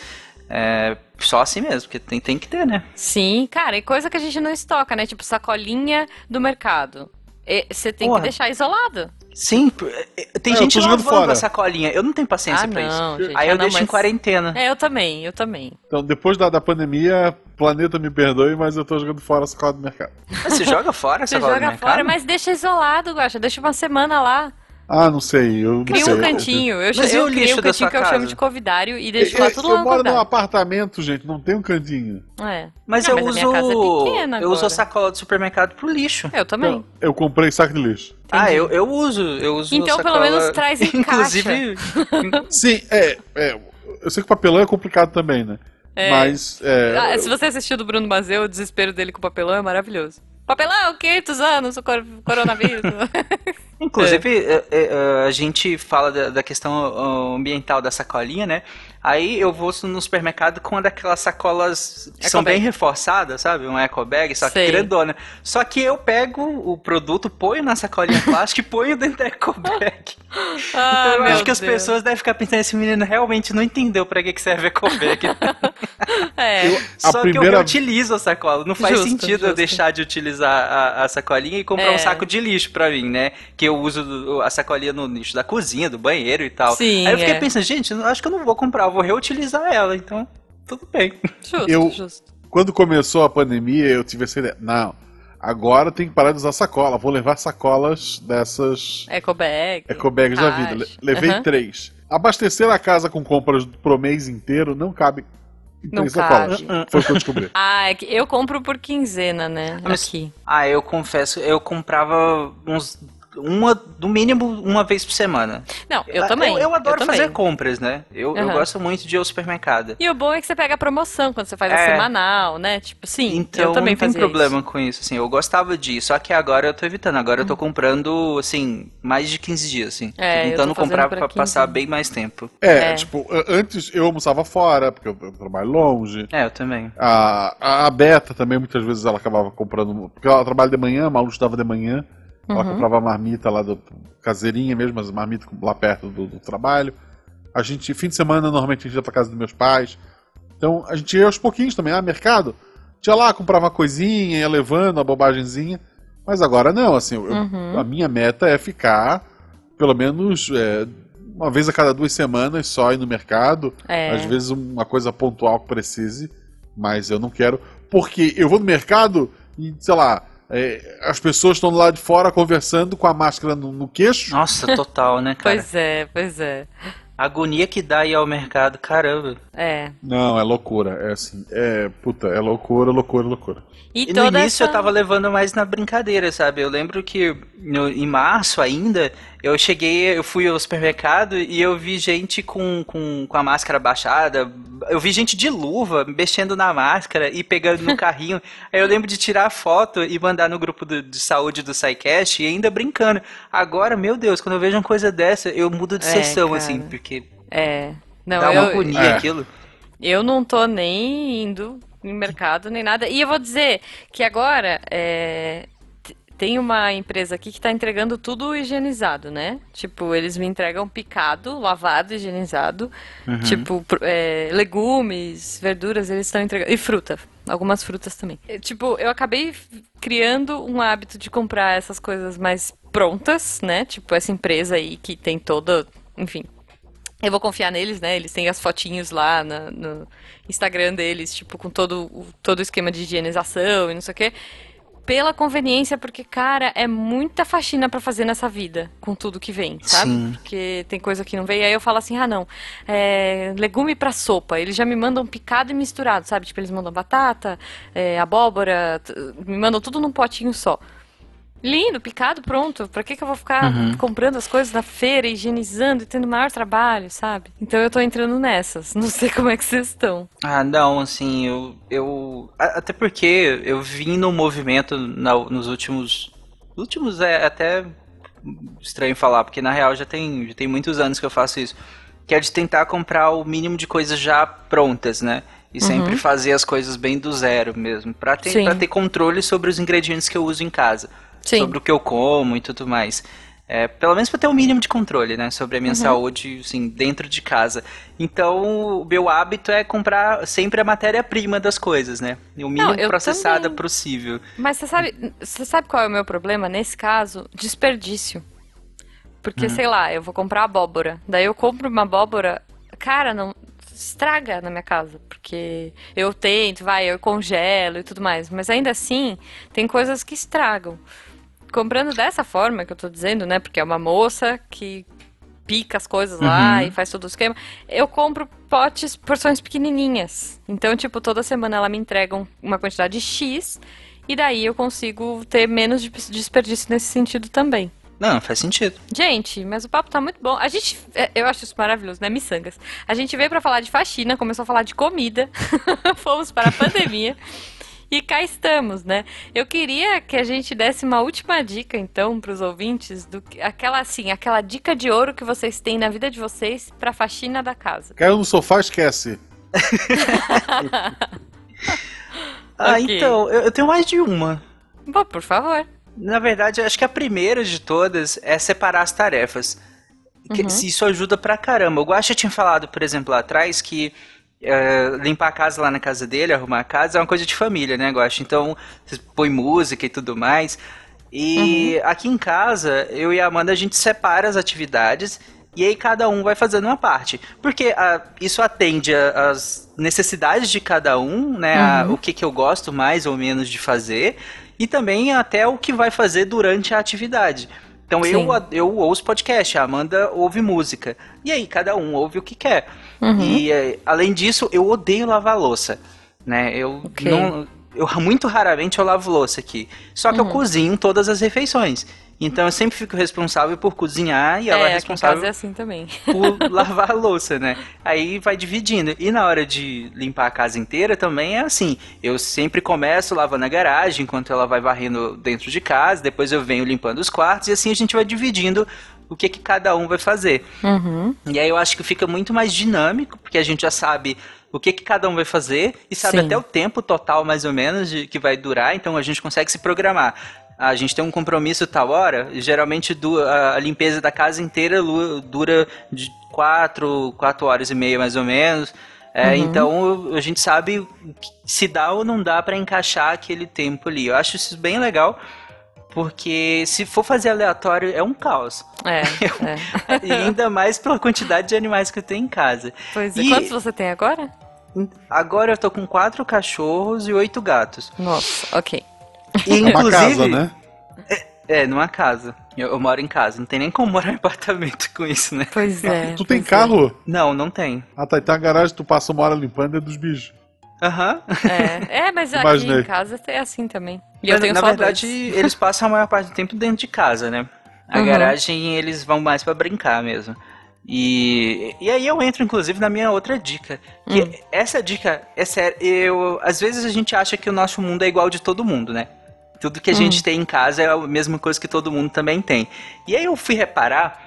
É, só assim mesmo, porque tem, tem que ter, né? Sim, cara, e coisa que a gente não estoca, né? Tipo sacolinha do mercado. E Você tem Porra. que deixar isolado. Sim, p- é, tem É, eu gente jogando lavando fora. a sacolinha. Eu não tenho paciência ah, pra isso. não, gente. Aí ah, eu não, deixo em mas- quarentena. É, eu também, eu também. Então, depois da, da pandemia, planeta me perdoe, mas eu tô jogando fora a sacola do mercado. Mas Você joga fora a Você sacola do joga mercado? fora, mas deixa isolado, Guaxa. Deixa uma semana lá. Ah, não sei. Eu não Cria sei. um cantinho. Eu, Mas eu criei lixo um cantinho que eu chamo de covidário e Eu, deixo lá tudo eu lá moro num apartamento, gente, não tem um cantinho. É. Mas Não, eu mas a uso. minha casa é pequena eu uso a sacola do supermercado pro lixo. Eu também. Eu, eu comprei saco de lixo. Ah, eu, eu uso. Eu uso Então, a pelo sacola- menos traz em Inclusive. Sim, é, é. Eu sei que papelão é complicado também, né? É. Mas. É, Ah, se você assistiu do Bruno Mazeu, o desespero dele com o papelão é maravilhoso. Papelão, 500 anos, o cor- coronavírus. Inclusive, é, é, a gente fala da, da questão ah, ambiental da sacolinha, né? Aí eu vou no supermercado com uma daquelas sacolas que são Ecobag. bem reforçadas, sabe? Um eco bag, só que Sei. grandona. Só que eu pego o produto, ponho na sacolinha plástica e ponho dentro da eco bag. ah, então eu acho que as Deus. pessoas devem ficar pensando, esse menino realmente não entendeu pra que que serve eco bag. É. Eu- a Só que eu primeira- reutilizo a sacola. Não faz Justo, sentido eu justo. deixar de utilizar a, a sacolinha e comprar É. um saco de lixo pra mim, né? Que eu uso a sacolinha no lixo da cozinha, do banheiro e tal. Sim, Aí eu fiquei é. pensando, gente, eu acho que eu não vou comprar, eu vou reutilizar ela, então tudo bem. Justo, Eu- justo. Quando começou a pandemia, eu tive essa ideia. Não, agora tem que parar de usar sacola. Vou levar sacolas dessas Ecobag. ecobags da vida. Levei Aham. três. Abastecer a casa com compras pro mês inteiro não cabe em Não cabe. sacolas. Foi o que eu descobri. Ah, é que eu compro por quinzena, né? Ah, Aqui. Ah, eu confesso, eu comprava uns. Uma, no mínimo, uma vez por semana. Não, eu também. Eu, eu adoro também. fazer compras, né? Eu, eu Aham. gosto muito de ir ao supermercado. E o bom é que você pega a promoção quando você faz a É. semanal, né? Tipo, sim, Então eu também não tem problema isso. com isso, assim. Eu gostava disso, só que agora eu tô evitando. Agora eu tô comprando, assim, mais de 15 dias, assim. É, eu tentando comprar pra pra 15 passar bem mais tempo. É, É. tipo, a- antes eu almoçava fora, porque eu, eu trabalho longe. É, eu também. A, a Beta também, muitas vezes, ela acabava comprando. Porque ela trabalha de manhã, a Malu estudava de manhã. Ela Uhum. comprava a marmita lá do caseirinha mesmo, as marmitas lá perto do, do trabalho. A gente, fim de semana, normalmente a gente ia pra casa dos meus pais. Então a gente ia aos pouquinhos também. Ah, mercado? Tinha lá, comprava uma coisinha, ia levando uma bobagemzinha. Mas agora não, assim, eu- Uhum. a minha meta é ficar pelo menos é, uma vez a cada duas semanas só ir no mercado. É. Às vezes uma coisa pontual que precise, mas eu não quero. Porque eu vou no mercado e, sei lá, é, as pessoas estão lá de fora conversando com a máscara no, no queixo. Nossa, total, né, cara? Pois é, pois é. A agonia que dá ir ao mercado, caramba. É. Não, é loucura. É assim, é. Puta, é loucura, loucura, loucura. E, E no início essa... eu tava levando mais na brincadeira, sabe? Eu lembro que no- em março ainda, eu cheguei, eu fui ao supermercado e eu vi gente com, com, com a máscara baixada. Eu vi gente de luva mexendo na máscara e pegando no carrinho. Aí eu lembro de tirar a foto e mandar no grupo do- de saúde do SciCast e ainda brincando. Agora, meu Deus, quando eu vejo uma coisa dessa, eu mudo de É, sessão, cara. assim, porque É. Não, dá uma eu, agonia É. aquilo. eu não tô nem indo em mercado nem nada. E eu vou dizer que agora é, tem uma empresa aqui que tá entregando tudo higienizado, né? Tipo, eles me entregam picado, lavado, higienizado. Uhum. Tipo, é, legumes, verduras, eles estão entregando. E fruta. Algumas frutas também. É, Tipo, eu acabei criando um hábito de comprar essas coisas mais prontas, né? Tipo, essa empresa aí que tem toda. Enfim. Eu vou confiar neles, né? Eles têm as fotinhos lá na- no Instagram deles, tipo, com todo, o- todo o esquema de higienização e não sei o quê. Pela conveniência, porque, cara, é muita faxina pra fazer nessa vida, com tudo que vem, sabe? Sim. Porque tem coisa que não vem. Aí eu falo assim, ah, não, é, legume pra sopa. Eles já me mandam picado e misturado, sabe? Tipo, eles mandam batata, é, abóbora, me mandam tudo num potinho só. Lindo, picado, pronto. Pra que, que eu vou ficar Uhum. comprando as coisas na feira, higienizando e tendo maior trabalho, sabe? Então eu tô entrando nessas. Não sei como é que vocês estão. Ah, não, assim, eu. eu até porque eu vim no movimento na- nos últimos. Últimos é até estranho falar, porque na real já tem, já tem muitos anos que eu faço isso. Que é de tentar comprar o mínimo de coisas já prontas, né? E sempre fazer as coisas bem do zero mesmo. Pra ter, Sim. pra ter controle sobre os ingredientes que eu uso em casa. Sim. Sobre o que eu como e tudo mais. É, pelo menos pra ter o mínimo de controle, né? Sobre a minha saúde, assim, dentro de casa. Então, o meu hábito é comprar sempre a matéria-prima das coisas, né? E o mínimo eu processada também. possível. Mas você sabe, você sabe qual é o meu problema nesse caso? Desperdício. Porque, sei lá, eu vou comprar abóbora. Daí eu compro uma abóbora, cara, não estraga na minha casa, porque eu tento, vai, eu congelo e tudo mais, mas ainda assim tem coisas que estragam. Comprando dessa forma que eu tô dizendo, né? Porque é uma moça que pica as coisas lá Uhum. e faz todo o esquema. Eu compro potes, porções pequenininhas. Então, tipo, toda semana ela me entrega um- uma quantidade X e daí eu consigo ter menos de- desperdício nesse sentido também. Não, faz sentido. Gente, mas o papo tá muito bom. A gente, é, eu acho isso maravilhoso, né, miçangas? A gente veio pra falar de faxina, começou a falar de comida, fomos para a pandemia e cá estamos, né? Eu queria que a gente desse uma última dica, então, pros ouvintes, do que- aquela assim, aquela dica de ouro que vocês têm na vida de vocês pra faxina da casa. Caiu no sofá, esquece. Ah, Ok. então, eu, eu tenho mais de uma. Pô, por favor. Na verdade, acho que a primeira de todas é separar as tarefas. Que- Uhum. se Isso ajuda pra caramba. O Guaxa tinha falado, por exemplo, lá atrás, que é, limpar a casa lá na casa dele, arrumar a casa, é uma coisa de família, né, Guaxa? Então, você põe música e tudo mais. E aqui em casa, eu e a Amanda, a gente separa as atividades e aí cada um vai fazendo uma parte. Porque ah, isso atende às necessidades de cada um, né? a- o que, que eu gosto mais ou menos de fazer. E também até o que vai fazer durante a atividade. Então eu, Sim. eu ouço podcast, a Amanda ouve música. E aí cada um ouve o que quer. Uhum. E eh, além disso, eu odeio lavar louça. Né? Eu Ok. não. Eu muito raramente eu lavo louça aqui. Só Uhum. que eu cozinho todas as refeições. Então eu sempre fico responsável por cozinhar e ela é, é, responsável é assim também. por lavar a louça, né? Aí vai dividindo. E na hora de limpar a casa inteira também é assim. Eu sempre começo lavando a garagem enquanto ela vai varrendo dentro de casa, depois eu venho limpando os quartos e assim a gente vai dividindo o que, que cada um vai fazer. Uhum. E aí eu acho que fica muito mais dinâmico, porque a gente já sabe o que, que cada um vai fazer e sabe Sim. até o tempo total, mais ou menos, de, que vai durar, então a gente consegue se programar. A gente tem um compromisso tal hora, e geralmente a, limpeza da casa inteira dura de quatro, quatro horas e meia, mais ou menos. É, Uhum. Então a gente sabe se dá ou não dá pra encaixar aquele tempo ali. Eu acho isso bem legal, porque se for fazer aleatório é um caos. É, é. E ainda mais pela quantidade de animais que eu tenho em casa. Pois é. E- Quantos você tem agora? Agora eu tô com quatro cachorros e oito gatos. Nossa, ok. E, Uma inclusive, casa, né? É, numa casa. Eu, eu moro em casa. Não tem nem como morar em apartamento com isso, né? Pois é. tu tem pois carro? Não, não tem. Ah, tá. Então a garagem tu passa uma hora limpando é dos bichos. Aham. É, é mas aqui Imaginei. em casa é assim também. E eu Mas, tenho na só verdade, dois. eles passam a maior parte do tempo dentro de casa, né? A Uhum. garagem eles vão mais pra brincar mesmo. E, e aí eu entro, inclusive, na minha outra dica. Que Hum. essa dica é sério. Eu, às vezes a gente acha que o nosso mundo é igual de todo mundo, né? Tudo que a Hum. gente tem em casa é a mesma coisa que todo mundo também tem. E aí eu fui reparar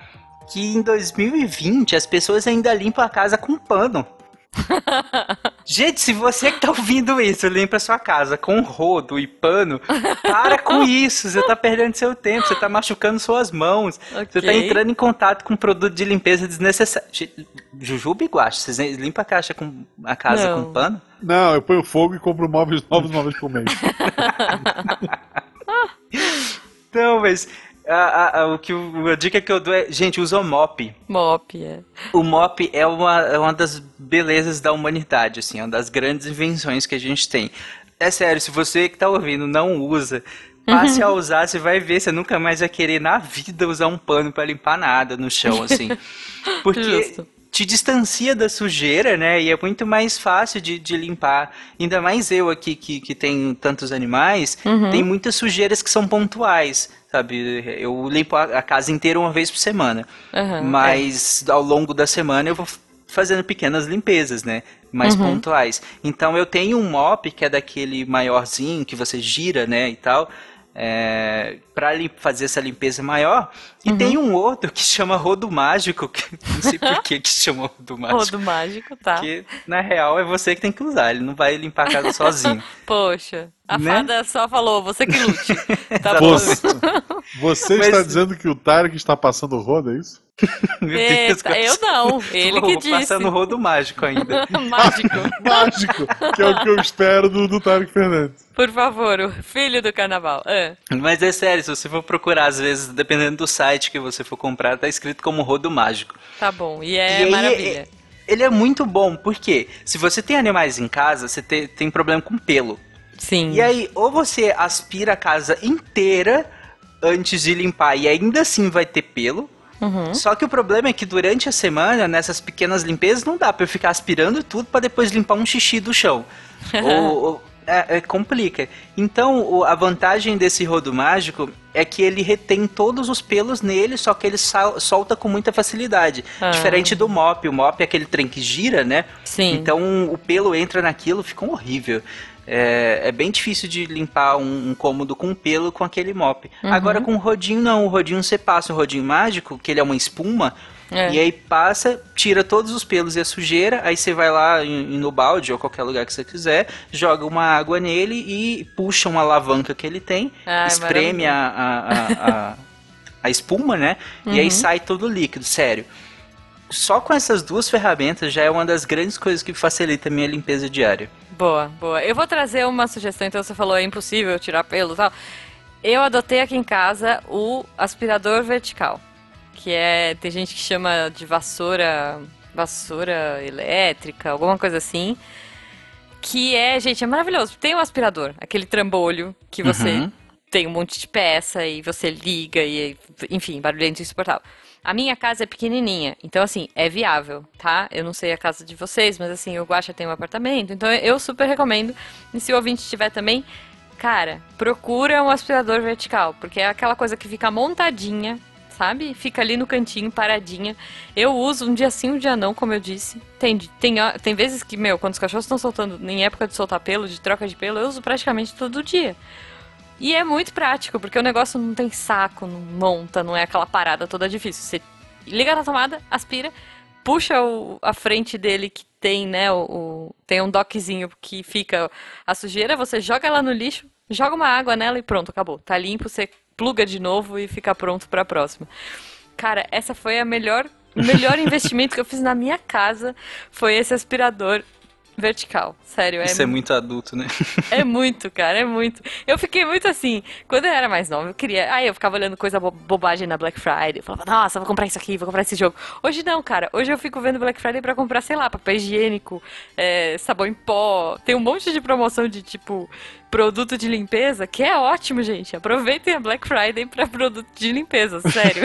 que em 2020 as pessoas ainda limpam a casa com pano. Gente, se você que tá ouvindo isso limpa a sua casa com rodo e pano, para com isso. Você tá perdendo seu tempo, você tá machucando suas mãos. Você tá entrando em contato com produto de limpeza desnecessário. Jujuba e Guache, vocês limpam a caixa com a casa Não. com pano? Não, eu ponho fogo e compro móveis novos vez por mês. Então, mas a, a- o que, a dica que eu dou é, gente, usa o mop. Mop, é. O mop é uma, é uma das belezas da humanidade, assim, é uma das grandes invenções que a gente tem. É sério, se você que tá ouvindo não usa, passe a usar, você vai ver, você nunca mais vai querer na vida usar um pano pra limpar nada no chão, assim. Porque Justo. te distancia da sujeira, né? E é muito mais fácil de, de limpar. Ainda mais eu aqui que, que tenho tantos animais, Uhum. tem muitas sujeiras que são pontuais. Sabe, eu limpo a casa inteira uma vez por semana. Aham, Mas ao longo da semana eu vou fazendo pequenas limpezas, né? Mais Uhum. pontuais. Então eu tenho um mop que é daquele maiorzinho que você gira, né? E tal. É, para fazer essa limpeza maior. Uhum. E tem um outro que chama rodo mágico, que não sei por que que chama rodo mágico. Rodo mágico, tá. Porque na real é você que tem que usar, ele não vai limpar a casa sozinho. Poxa, a Né? fada só falou, você que lute. Tá bom. Você, você Mas- está dizendo que o Tarek está passando o rodo, é isso? Eita, eu não, ele que Vou disse. passando rodo mágico ainda. Mágico. Mágico! que é o que eu espero do, do Tarek Fernandes. Por favor, o filho do carnaval. Ah, Mas é sério, se você for procurar, às vezes, dependendo do site que você for comprar, tá escrito como rodo mágico. tá bom. E E é aí, maravilha. Ele é muito bom, porque se você tem animais em casa, você te- tem problema com pelo. Sim. E aí, ou você aspira a casa inteira, antes de limpar e ainda assim vai ter pelo. Uhum. Só que o problema é que durante a semana, nessas pequenas limpezas, não dá pra eu ficar aspirando tudo pra depois limpar um xixi do chão. ou, ou- é, é, complica. Então, o- a vantagem desse rodo mágico é que ele retém todos os pelos nele, só que ele sal- solta com muita facilidade. Ah. Diferente do mop. O mop é aquele trem que gira, né? Sim. Então o pelo entra naquilo, fica um horrível. É, é bem difícil de limpar um, um cômodo com pelo com aquele mop. Uhum. Agora com o rodinho não, o rodinho você passa o rodinho mágico, que ele é uma espuma, É. e aí passa, tira todos os pelos e a sujeira, aí você vai lá em- no balde ou qualquer lugar que você quiser, joga uma água nele e puxa uma alavanca que ele tem, Ai, espreme a, a, a, a, espuma, né? E aí Uhum. sai todo o líquido, sério. Só com essas duas ferramentas já é uma das grandes coisas que facilita a minha limpeza diária. Boa, boa. Eu vou trazer uma sugestão, então você falou é impossível tirar pelo e tal. Eu adotei aqui em casa o aspirador vertical, que é tem gente que chama de vassoura, vassoura elétrica, alguma coisa assim. Que é, gente, é maravilhoso. Tem o aspirador, aquele trambolho que você Uhum. tem um monte de peça e você liga e, enfim, barulhento e insuportável. A minha casa é pequenininha, então assim, é viável, tá? Eu não sei a casa de vocês, mas assim, o Guaxa tem um apartamento, então eu super recomendo. E se o ouvinte tiver também, cara, procura um aspirador vertical, porque é aquela coisa que fica montadinha, sabe? Fica ali no cantinho, paradinha. Eu uso um dia sim, um dia não, como eu disse. Tem, tem, tem vezes que, meu, quando os cachorros estão soltando, em época de soltar pelo, de troca de pelo, eu uso praticamente todo dia. E é muito prático, porque o negócio não tem saco, não monta, não é aquela parada toda difícil. Você liga na tomada, aspira, puxa o- a frente dele que tem, né, o, o- tem um dockzinho que fica a sujeira, você joga ela no lixo, joga uma água nela e pronto, acabou. Tá limpo, você pluga de novo e fica pronto pra próxima. Cara, essa foi a melhor, o melhor investimento que eu fiz na minha casa, foi esse aspirador vertical. Sério, Isso é muito adulto, né? é muito, cara, é muito. Eu fiquei muito assim, quando eu era mais nova, eu queria. Aí eu ficava olhando coisa bo- bobagem na Black Friday. Eu falava, nossa, vou comprar isso aqui, vou comprar esse jogo. Hoje não, cara. Hoje eu fico vendo Black Friday pra comprar, sei lá, papel higiênico, é, sabão em pó. Tem um monte de promoção de tipo produto de limpeza, que é ótimo, gente. Aproveitem a Black Friday pra produto de limpeza, sério.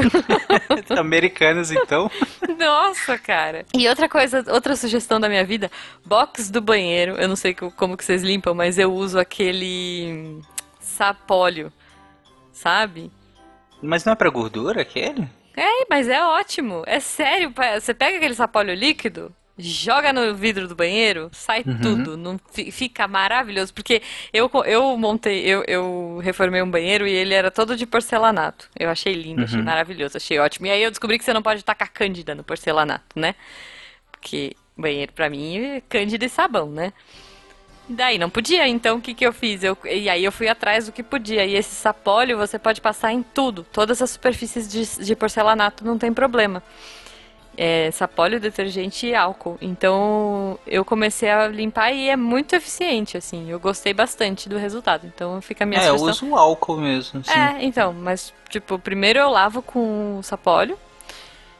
Americanos, então. Nossa, cara. E outra coisa, outra sugestão da minha vida, box do banheiro. Eu não sei co- como que vocês limpam, mas eu uso aquele sapólio, sabe? Mas não é pra gordura aquele? É, mas é ótimo. É sério, você pega aquele sapólio líquido, joga no vidro do banheiro, sai Uhum. tudo, não fi- fica maravilhoso, porque eu eu montei, eu, eu reformei um banheiro e ele era todo de porcelanato. Eu achei lindo, achei Uhum. maravilhoso, achei ótimo. E aí eu descobri que você não pode tacar cândida no porcelanato, né? Porque banheiro pra mim é cândida e sabão, né? Daí não podia, então o que, que eu fiz? Eu, e aí eu fui atrás do que podia. E esse sapólio você pode passar em tudo. Todas as superfícies de, de porcelanato não tem problema. É sapólio, detergente e álcool. Então eu comecei a limpar e é muito eficiente, assim. Eu gostei bastante do resultado. Então fica a minha é, eu sugestão. uso o álcool mesmo. Assim. É, então, mas tipo, primeiro eu lavo com o sapólio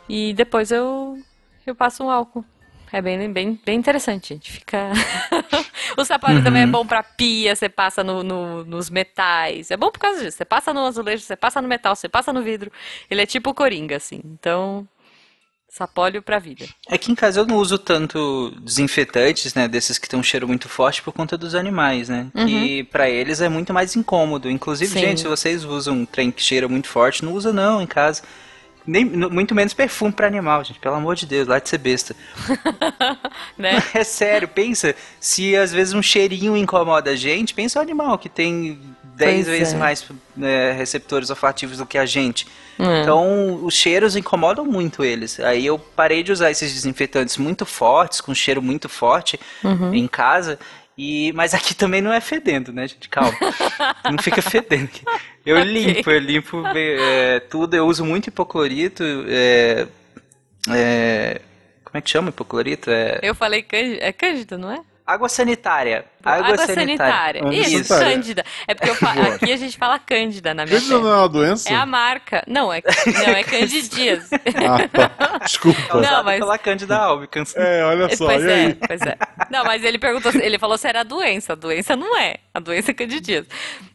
e depois eu, eu passo um álcool. É bem, bem, bem interessante, gente. Fica. o sapólio também é bom pra pia, você passa no, no- nos metais. É bom por causa disso. Você passa no azulejo, você passa no metal, você passa no vidro. Ele é tipo coringa, assim. Então, sapólio pra vida. Aqui em casa eu não uso tanto desinfetantes, né, desses que têm um cheiro muito forte por conta dos animais, né? Que pra eles é muito mais incômodo. Inclusive, Sim. gente, se vocês usam um trem que cheira muito forte, não usa não em casa. Nem, muito menos perfume pra animal, gente. Pelo amor de Deus, lá de ser besta. Né? É sério, pensa, se às vezes um cheirinho incomoda a gente, pensa o animal que tem 10 Pois vezes é. mais né, receptores olfativos do que a gente. É. Então, os cheiros incomodam muito eles. Aí eu parei de usar esses desinfetantes muito fortes, com cheiro muito forte Uhum. em casa. E, mas aqui também não é fedendo, né, gente? Calma. não fica fedendo. Eu limpo, eu limpo é, tudo. Eu uso muito hipoclorito. É, é, como é que chama hipoclorito? É, Eu falei cândida. É cândida, não é? Água sanitária. Água, sanitária. Água Isso, sanitária. cândida. É porque fa- aqui a gente fala cândida na minha Cândida não é uma doença? É a marca. Não, é, não, é candidias. Ah, tá. Desculpa. Não, mas- pela Cândida albicans. É, olha só, pois e é, aí? pois é. Não, mas ele perguntou, ele falou se era a doença. A doença não é. A doença é candidíase.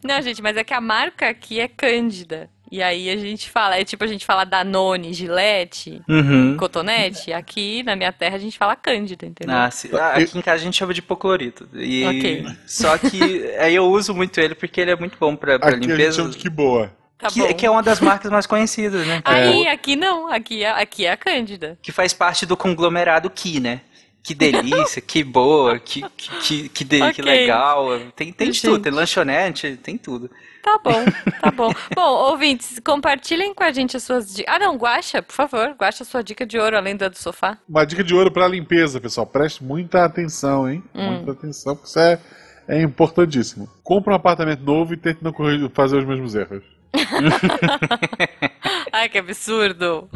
Não, gente, mas é que a marca aqui é cândida. E aí a gente fala, é tipo a gente fala Danone, Gillette, Uhum. Cotonete. Aqui na minha terra a gente fala Cândida, entendeu? Ah, sim. Ah, aqui em casa a gente chama de hipoclorito. E... Ok. Só que aí eu uso muito ele porque ele é muito bom pra, pra Aqui a gente limpeza. chama de que boa. tá que, bom. que é uma das marcas mais conhecidas, né? Aí, aqui não, aqui é, aqui é a Cândida. Que faz parte do conglomerado Ki, né? Que delícia, que boa, que, que, que, que, de- que legal. Tem, tem de tudo, tem lanchonete, tem tudo. Tá bom, tá bom. Bom, ouvintes, compartilhem com a gente as suas dicas. Ah, não, Guaxa, por favor, Guaxa a sua dica de ouro além da do sofá. Uma dica de ouro pra limpeza, pessoal. Preste muita atenção, hein? Hum. Muita atenção, porque isso é, é importantíssimo. Compre um apartamento novo e tente não fazer os mesmos erros. Ai, que absurdo.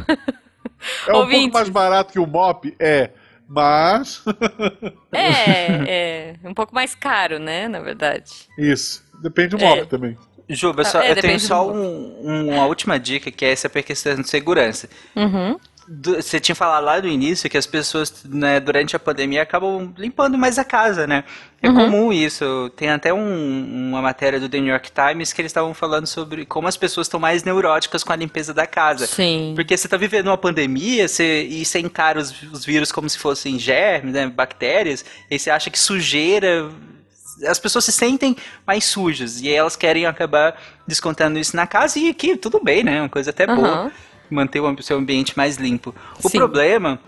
É um Ouvintes. pouco mais barato que o mop? É. Mas. É, é um pouco mais caro, né, na verdade. Isso. Depende do É. mop também. Juba, Tá, só, é, eu tenho só do um- uma última dica, que é essa questão de segurança. Uhum. Você tinha falado lá no início que as pessoas, né, durante a pandemia, acabam limpando mais a casa, né? É Uhum. comum isso. Tem até um- uma matéria do The New York Times que eles estavam falando sobre como as pessoas estão mais neuróticas com a limpeza da casa. Sim. Porque você está vivendo uma pandemia você, e você encara os, os vírus como se fossem germes, né, bactérias, e você acha que sujeira. As pessoas se sentem mais sujas e aí elas querem acabar descontando isso na casa e aqui tudo bem, né? Uma coisa até boa Aham. Manter o seu ambiente mais limpo. O Sim. problema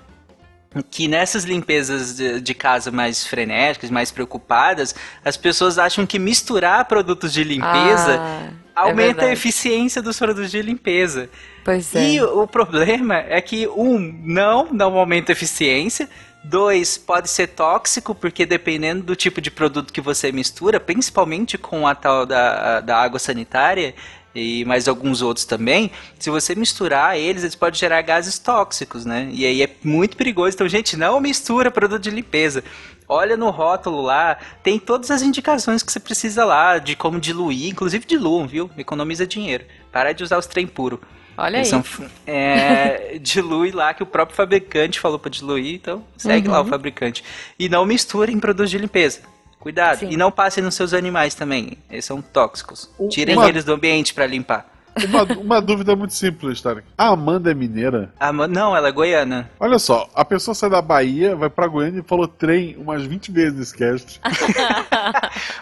é que nessas limpezas de, de casa mais frenéticas, mais preocupadas, as pessoas acham que misturar produtos de limpeza Ah, é aumenta a verdade. eficiência dos produtos de limpeza. Pois é. E o problema é que, um, não, não aumenta a eficiência. Dois, pode ser tóxico, porque dependendo do tipo de produto que você mistura, principalmente com a tal da, da água sanitária e mais alguns outros também, se você misturar eles, eles podem gerar gases tóxicos, né? E aí é muito perigoso. Então, gente, não mistura produto de limpeza. Olha no rótulo lá, tem todas as indicações que você precisa lá, de como diluir, inclusive diluam, viu? Economiza dinheiro. Para de usar os trem puro. Olha aí. São, é, dilui lá que o próprio fabricante falou pra diluir, então segue lá o Uhum. fabricante. E não misturem produtos de limpeza. Cuidado. Sim. E não passem nos seus animais também. Eles são tóxicos. O- Tirem uma- eles do ambiente pra limpar. Uma, uma dúvida muito simples, Tarek. A Amanda é mineira? Ah, ma- não, ela é goiana. Olha só, a pessoa sai da Bahia, vai pra Goiânia e falou trem umas 20 vezes nesse cast.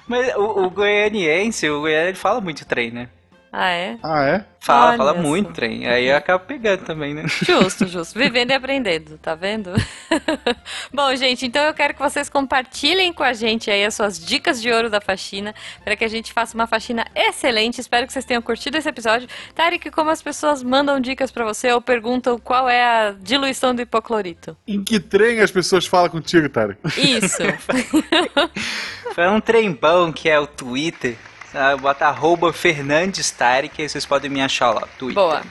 Mas o, o goianiense, o goiano, ele fala muito trem, né? Ah, é? Ah, é? Fala, Olha fala muito trem. Aí eu acabo pegando também, né? Justo, justo. Vivendo e aprendendo, tá vendo? Bom, gente, então eu quero que vocês compartilhem com a gente aí as suas dicas de ouro da faxina, para que a gente faça uma faxina excelente. Espero que vocês tenham curtido esse episódio. Tarek, como as pessoas mandam dicas pra você ou perguntam qual é a diluição do hipoclorito? Em que trem as pessoas falam contigo, Tarek? Isso. Foi um trem bom que é o Twitter. Ah, Bota arroba Fernandes Tarek, aí vocês podem me achar lá. Twitter. Boa.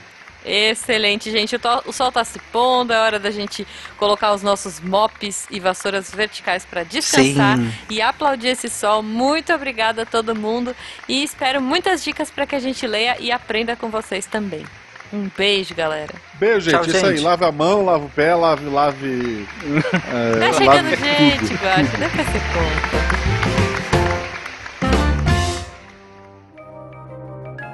Excelente, gente. O, to- o sol tá se pondo, é hora da gente colocar os nossos mops e vassouras verticais para descansar Sim. e aplaudir esse sol. Muito obrigada a todo mundo e espero muitas dicas para que a gente leia e aprenda com vocês também. Um beijo, galera. Beijo, gente. Tchau, Isso aí. gente. Lave a mão, lave o pé, lave, lave. é, Tá lave chegando tudo. gente, Guacha. Deve ser conta.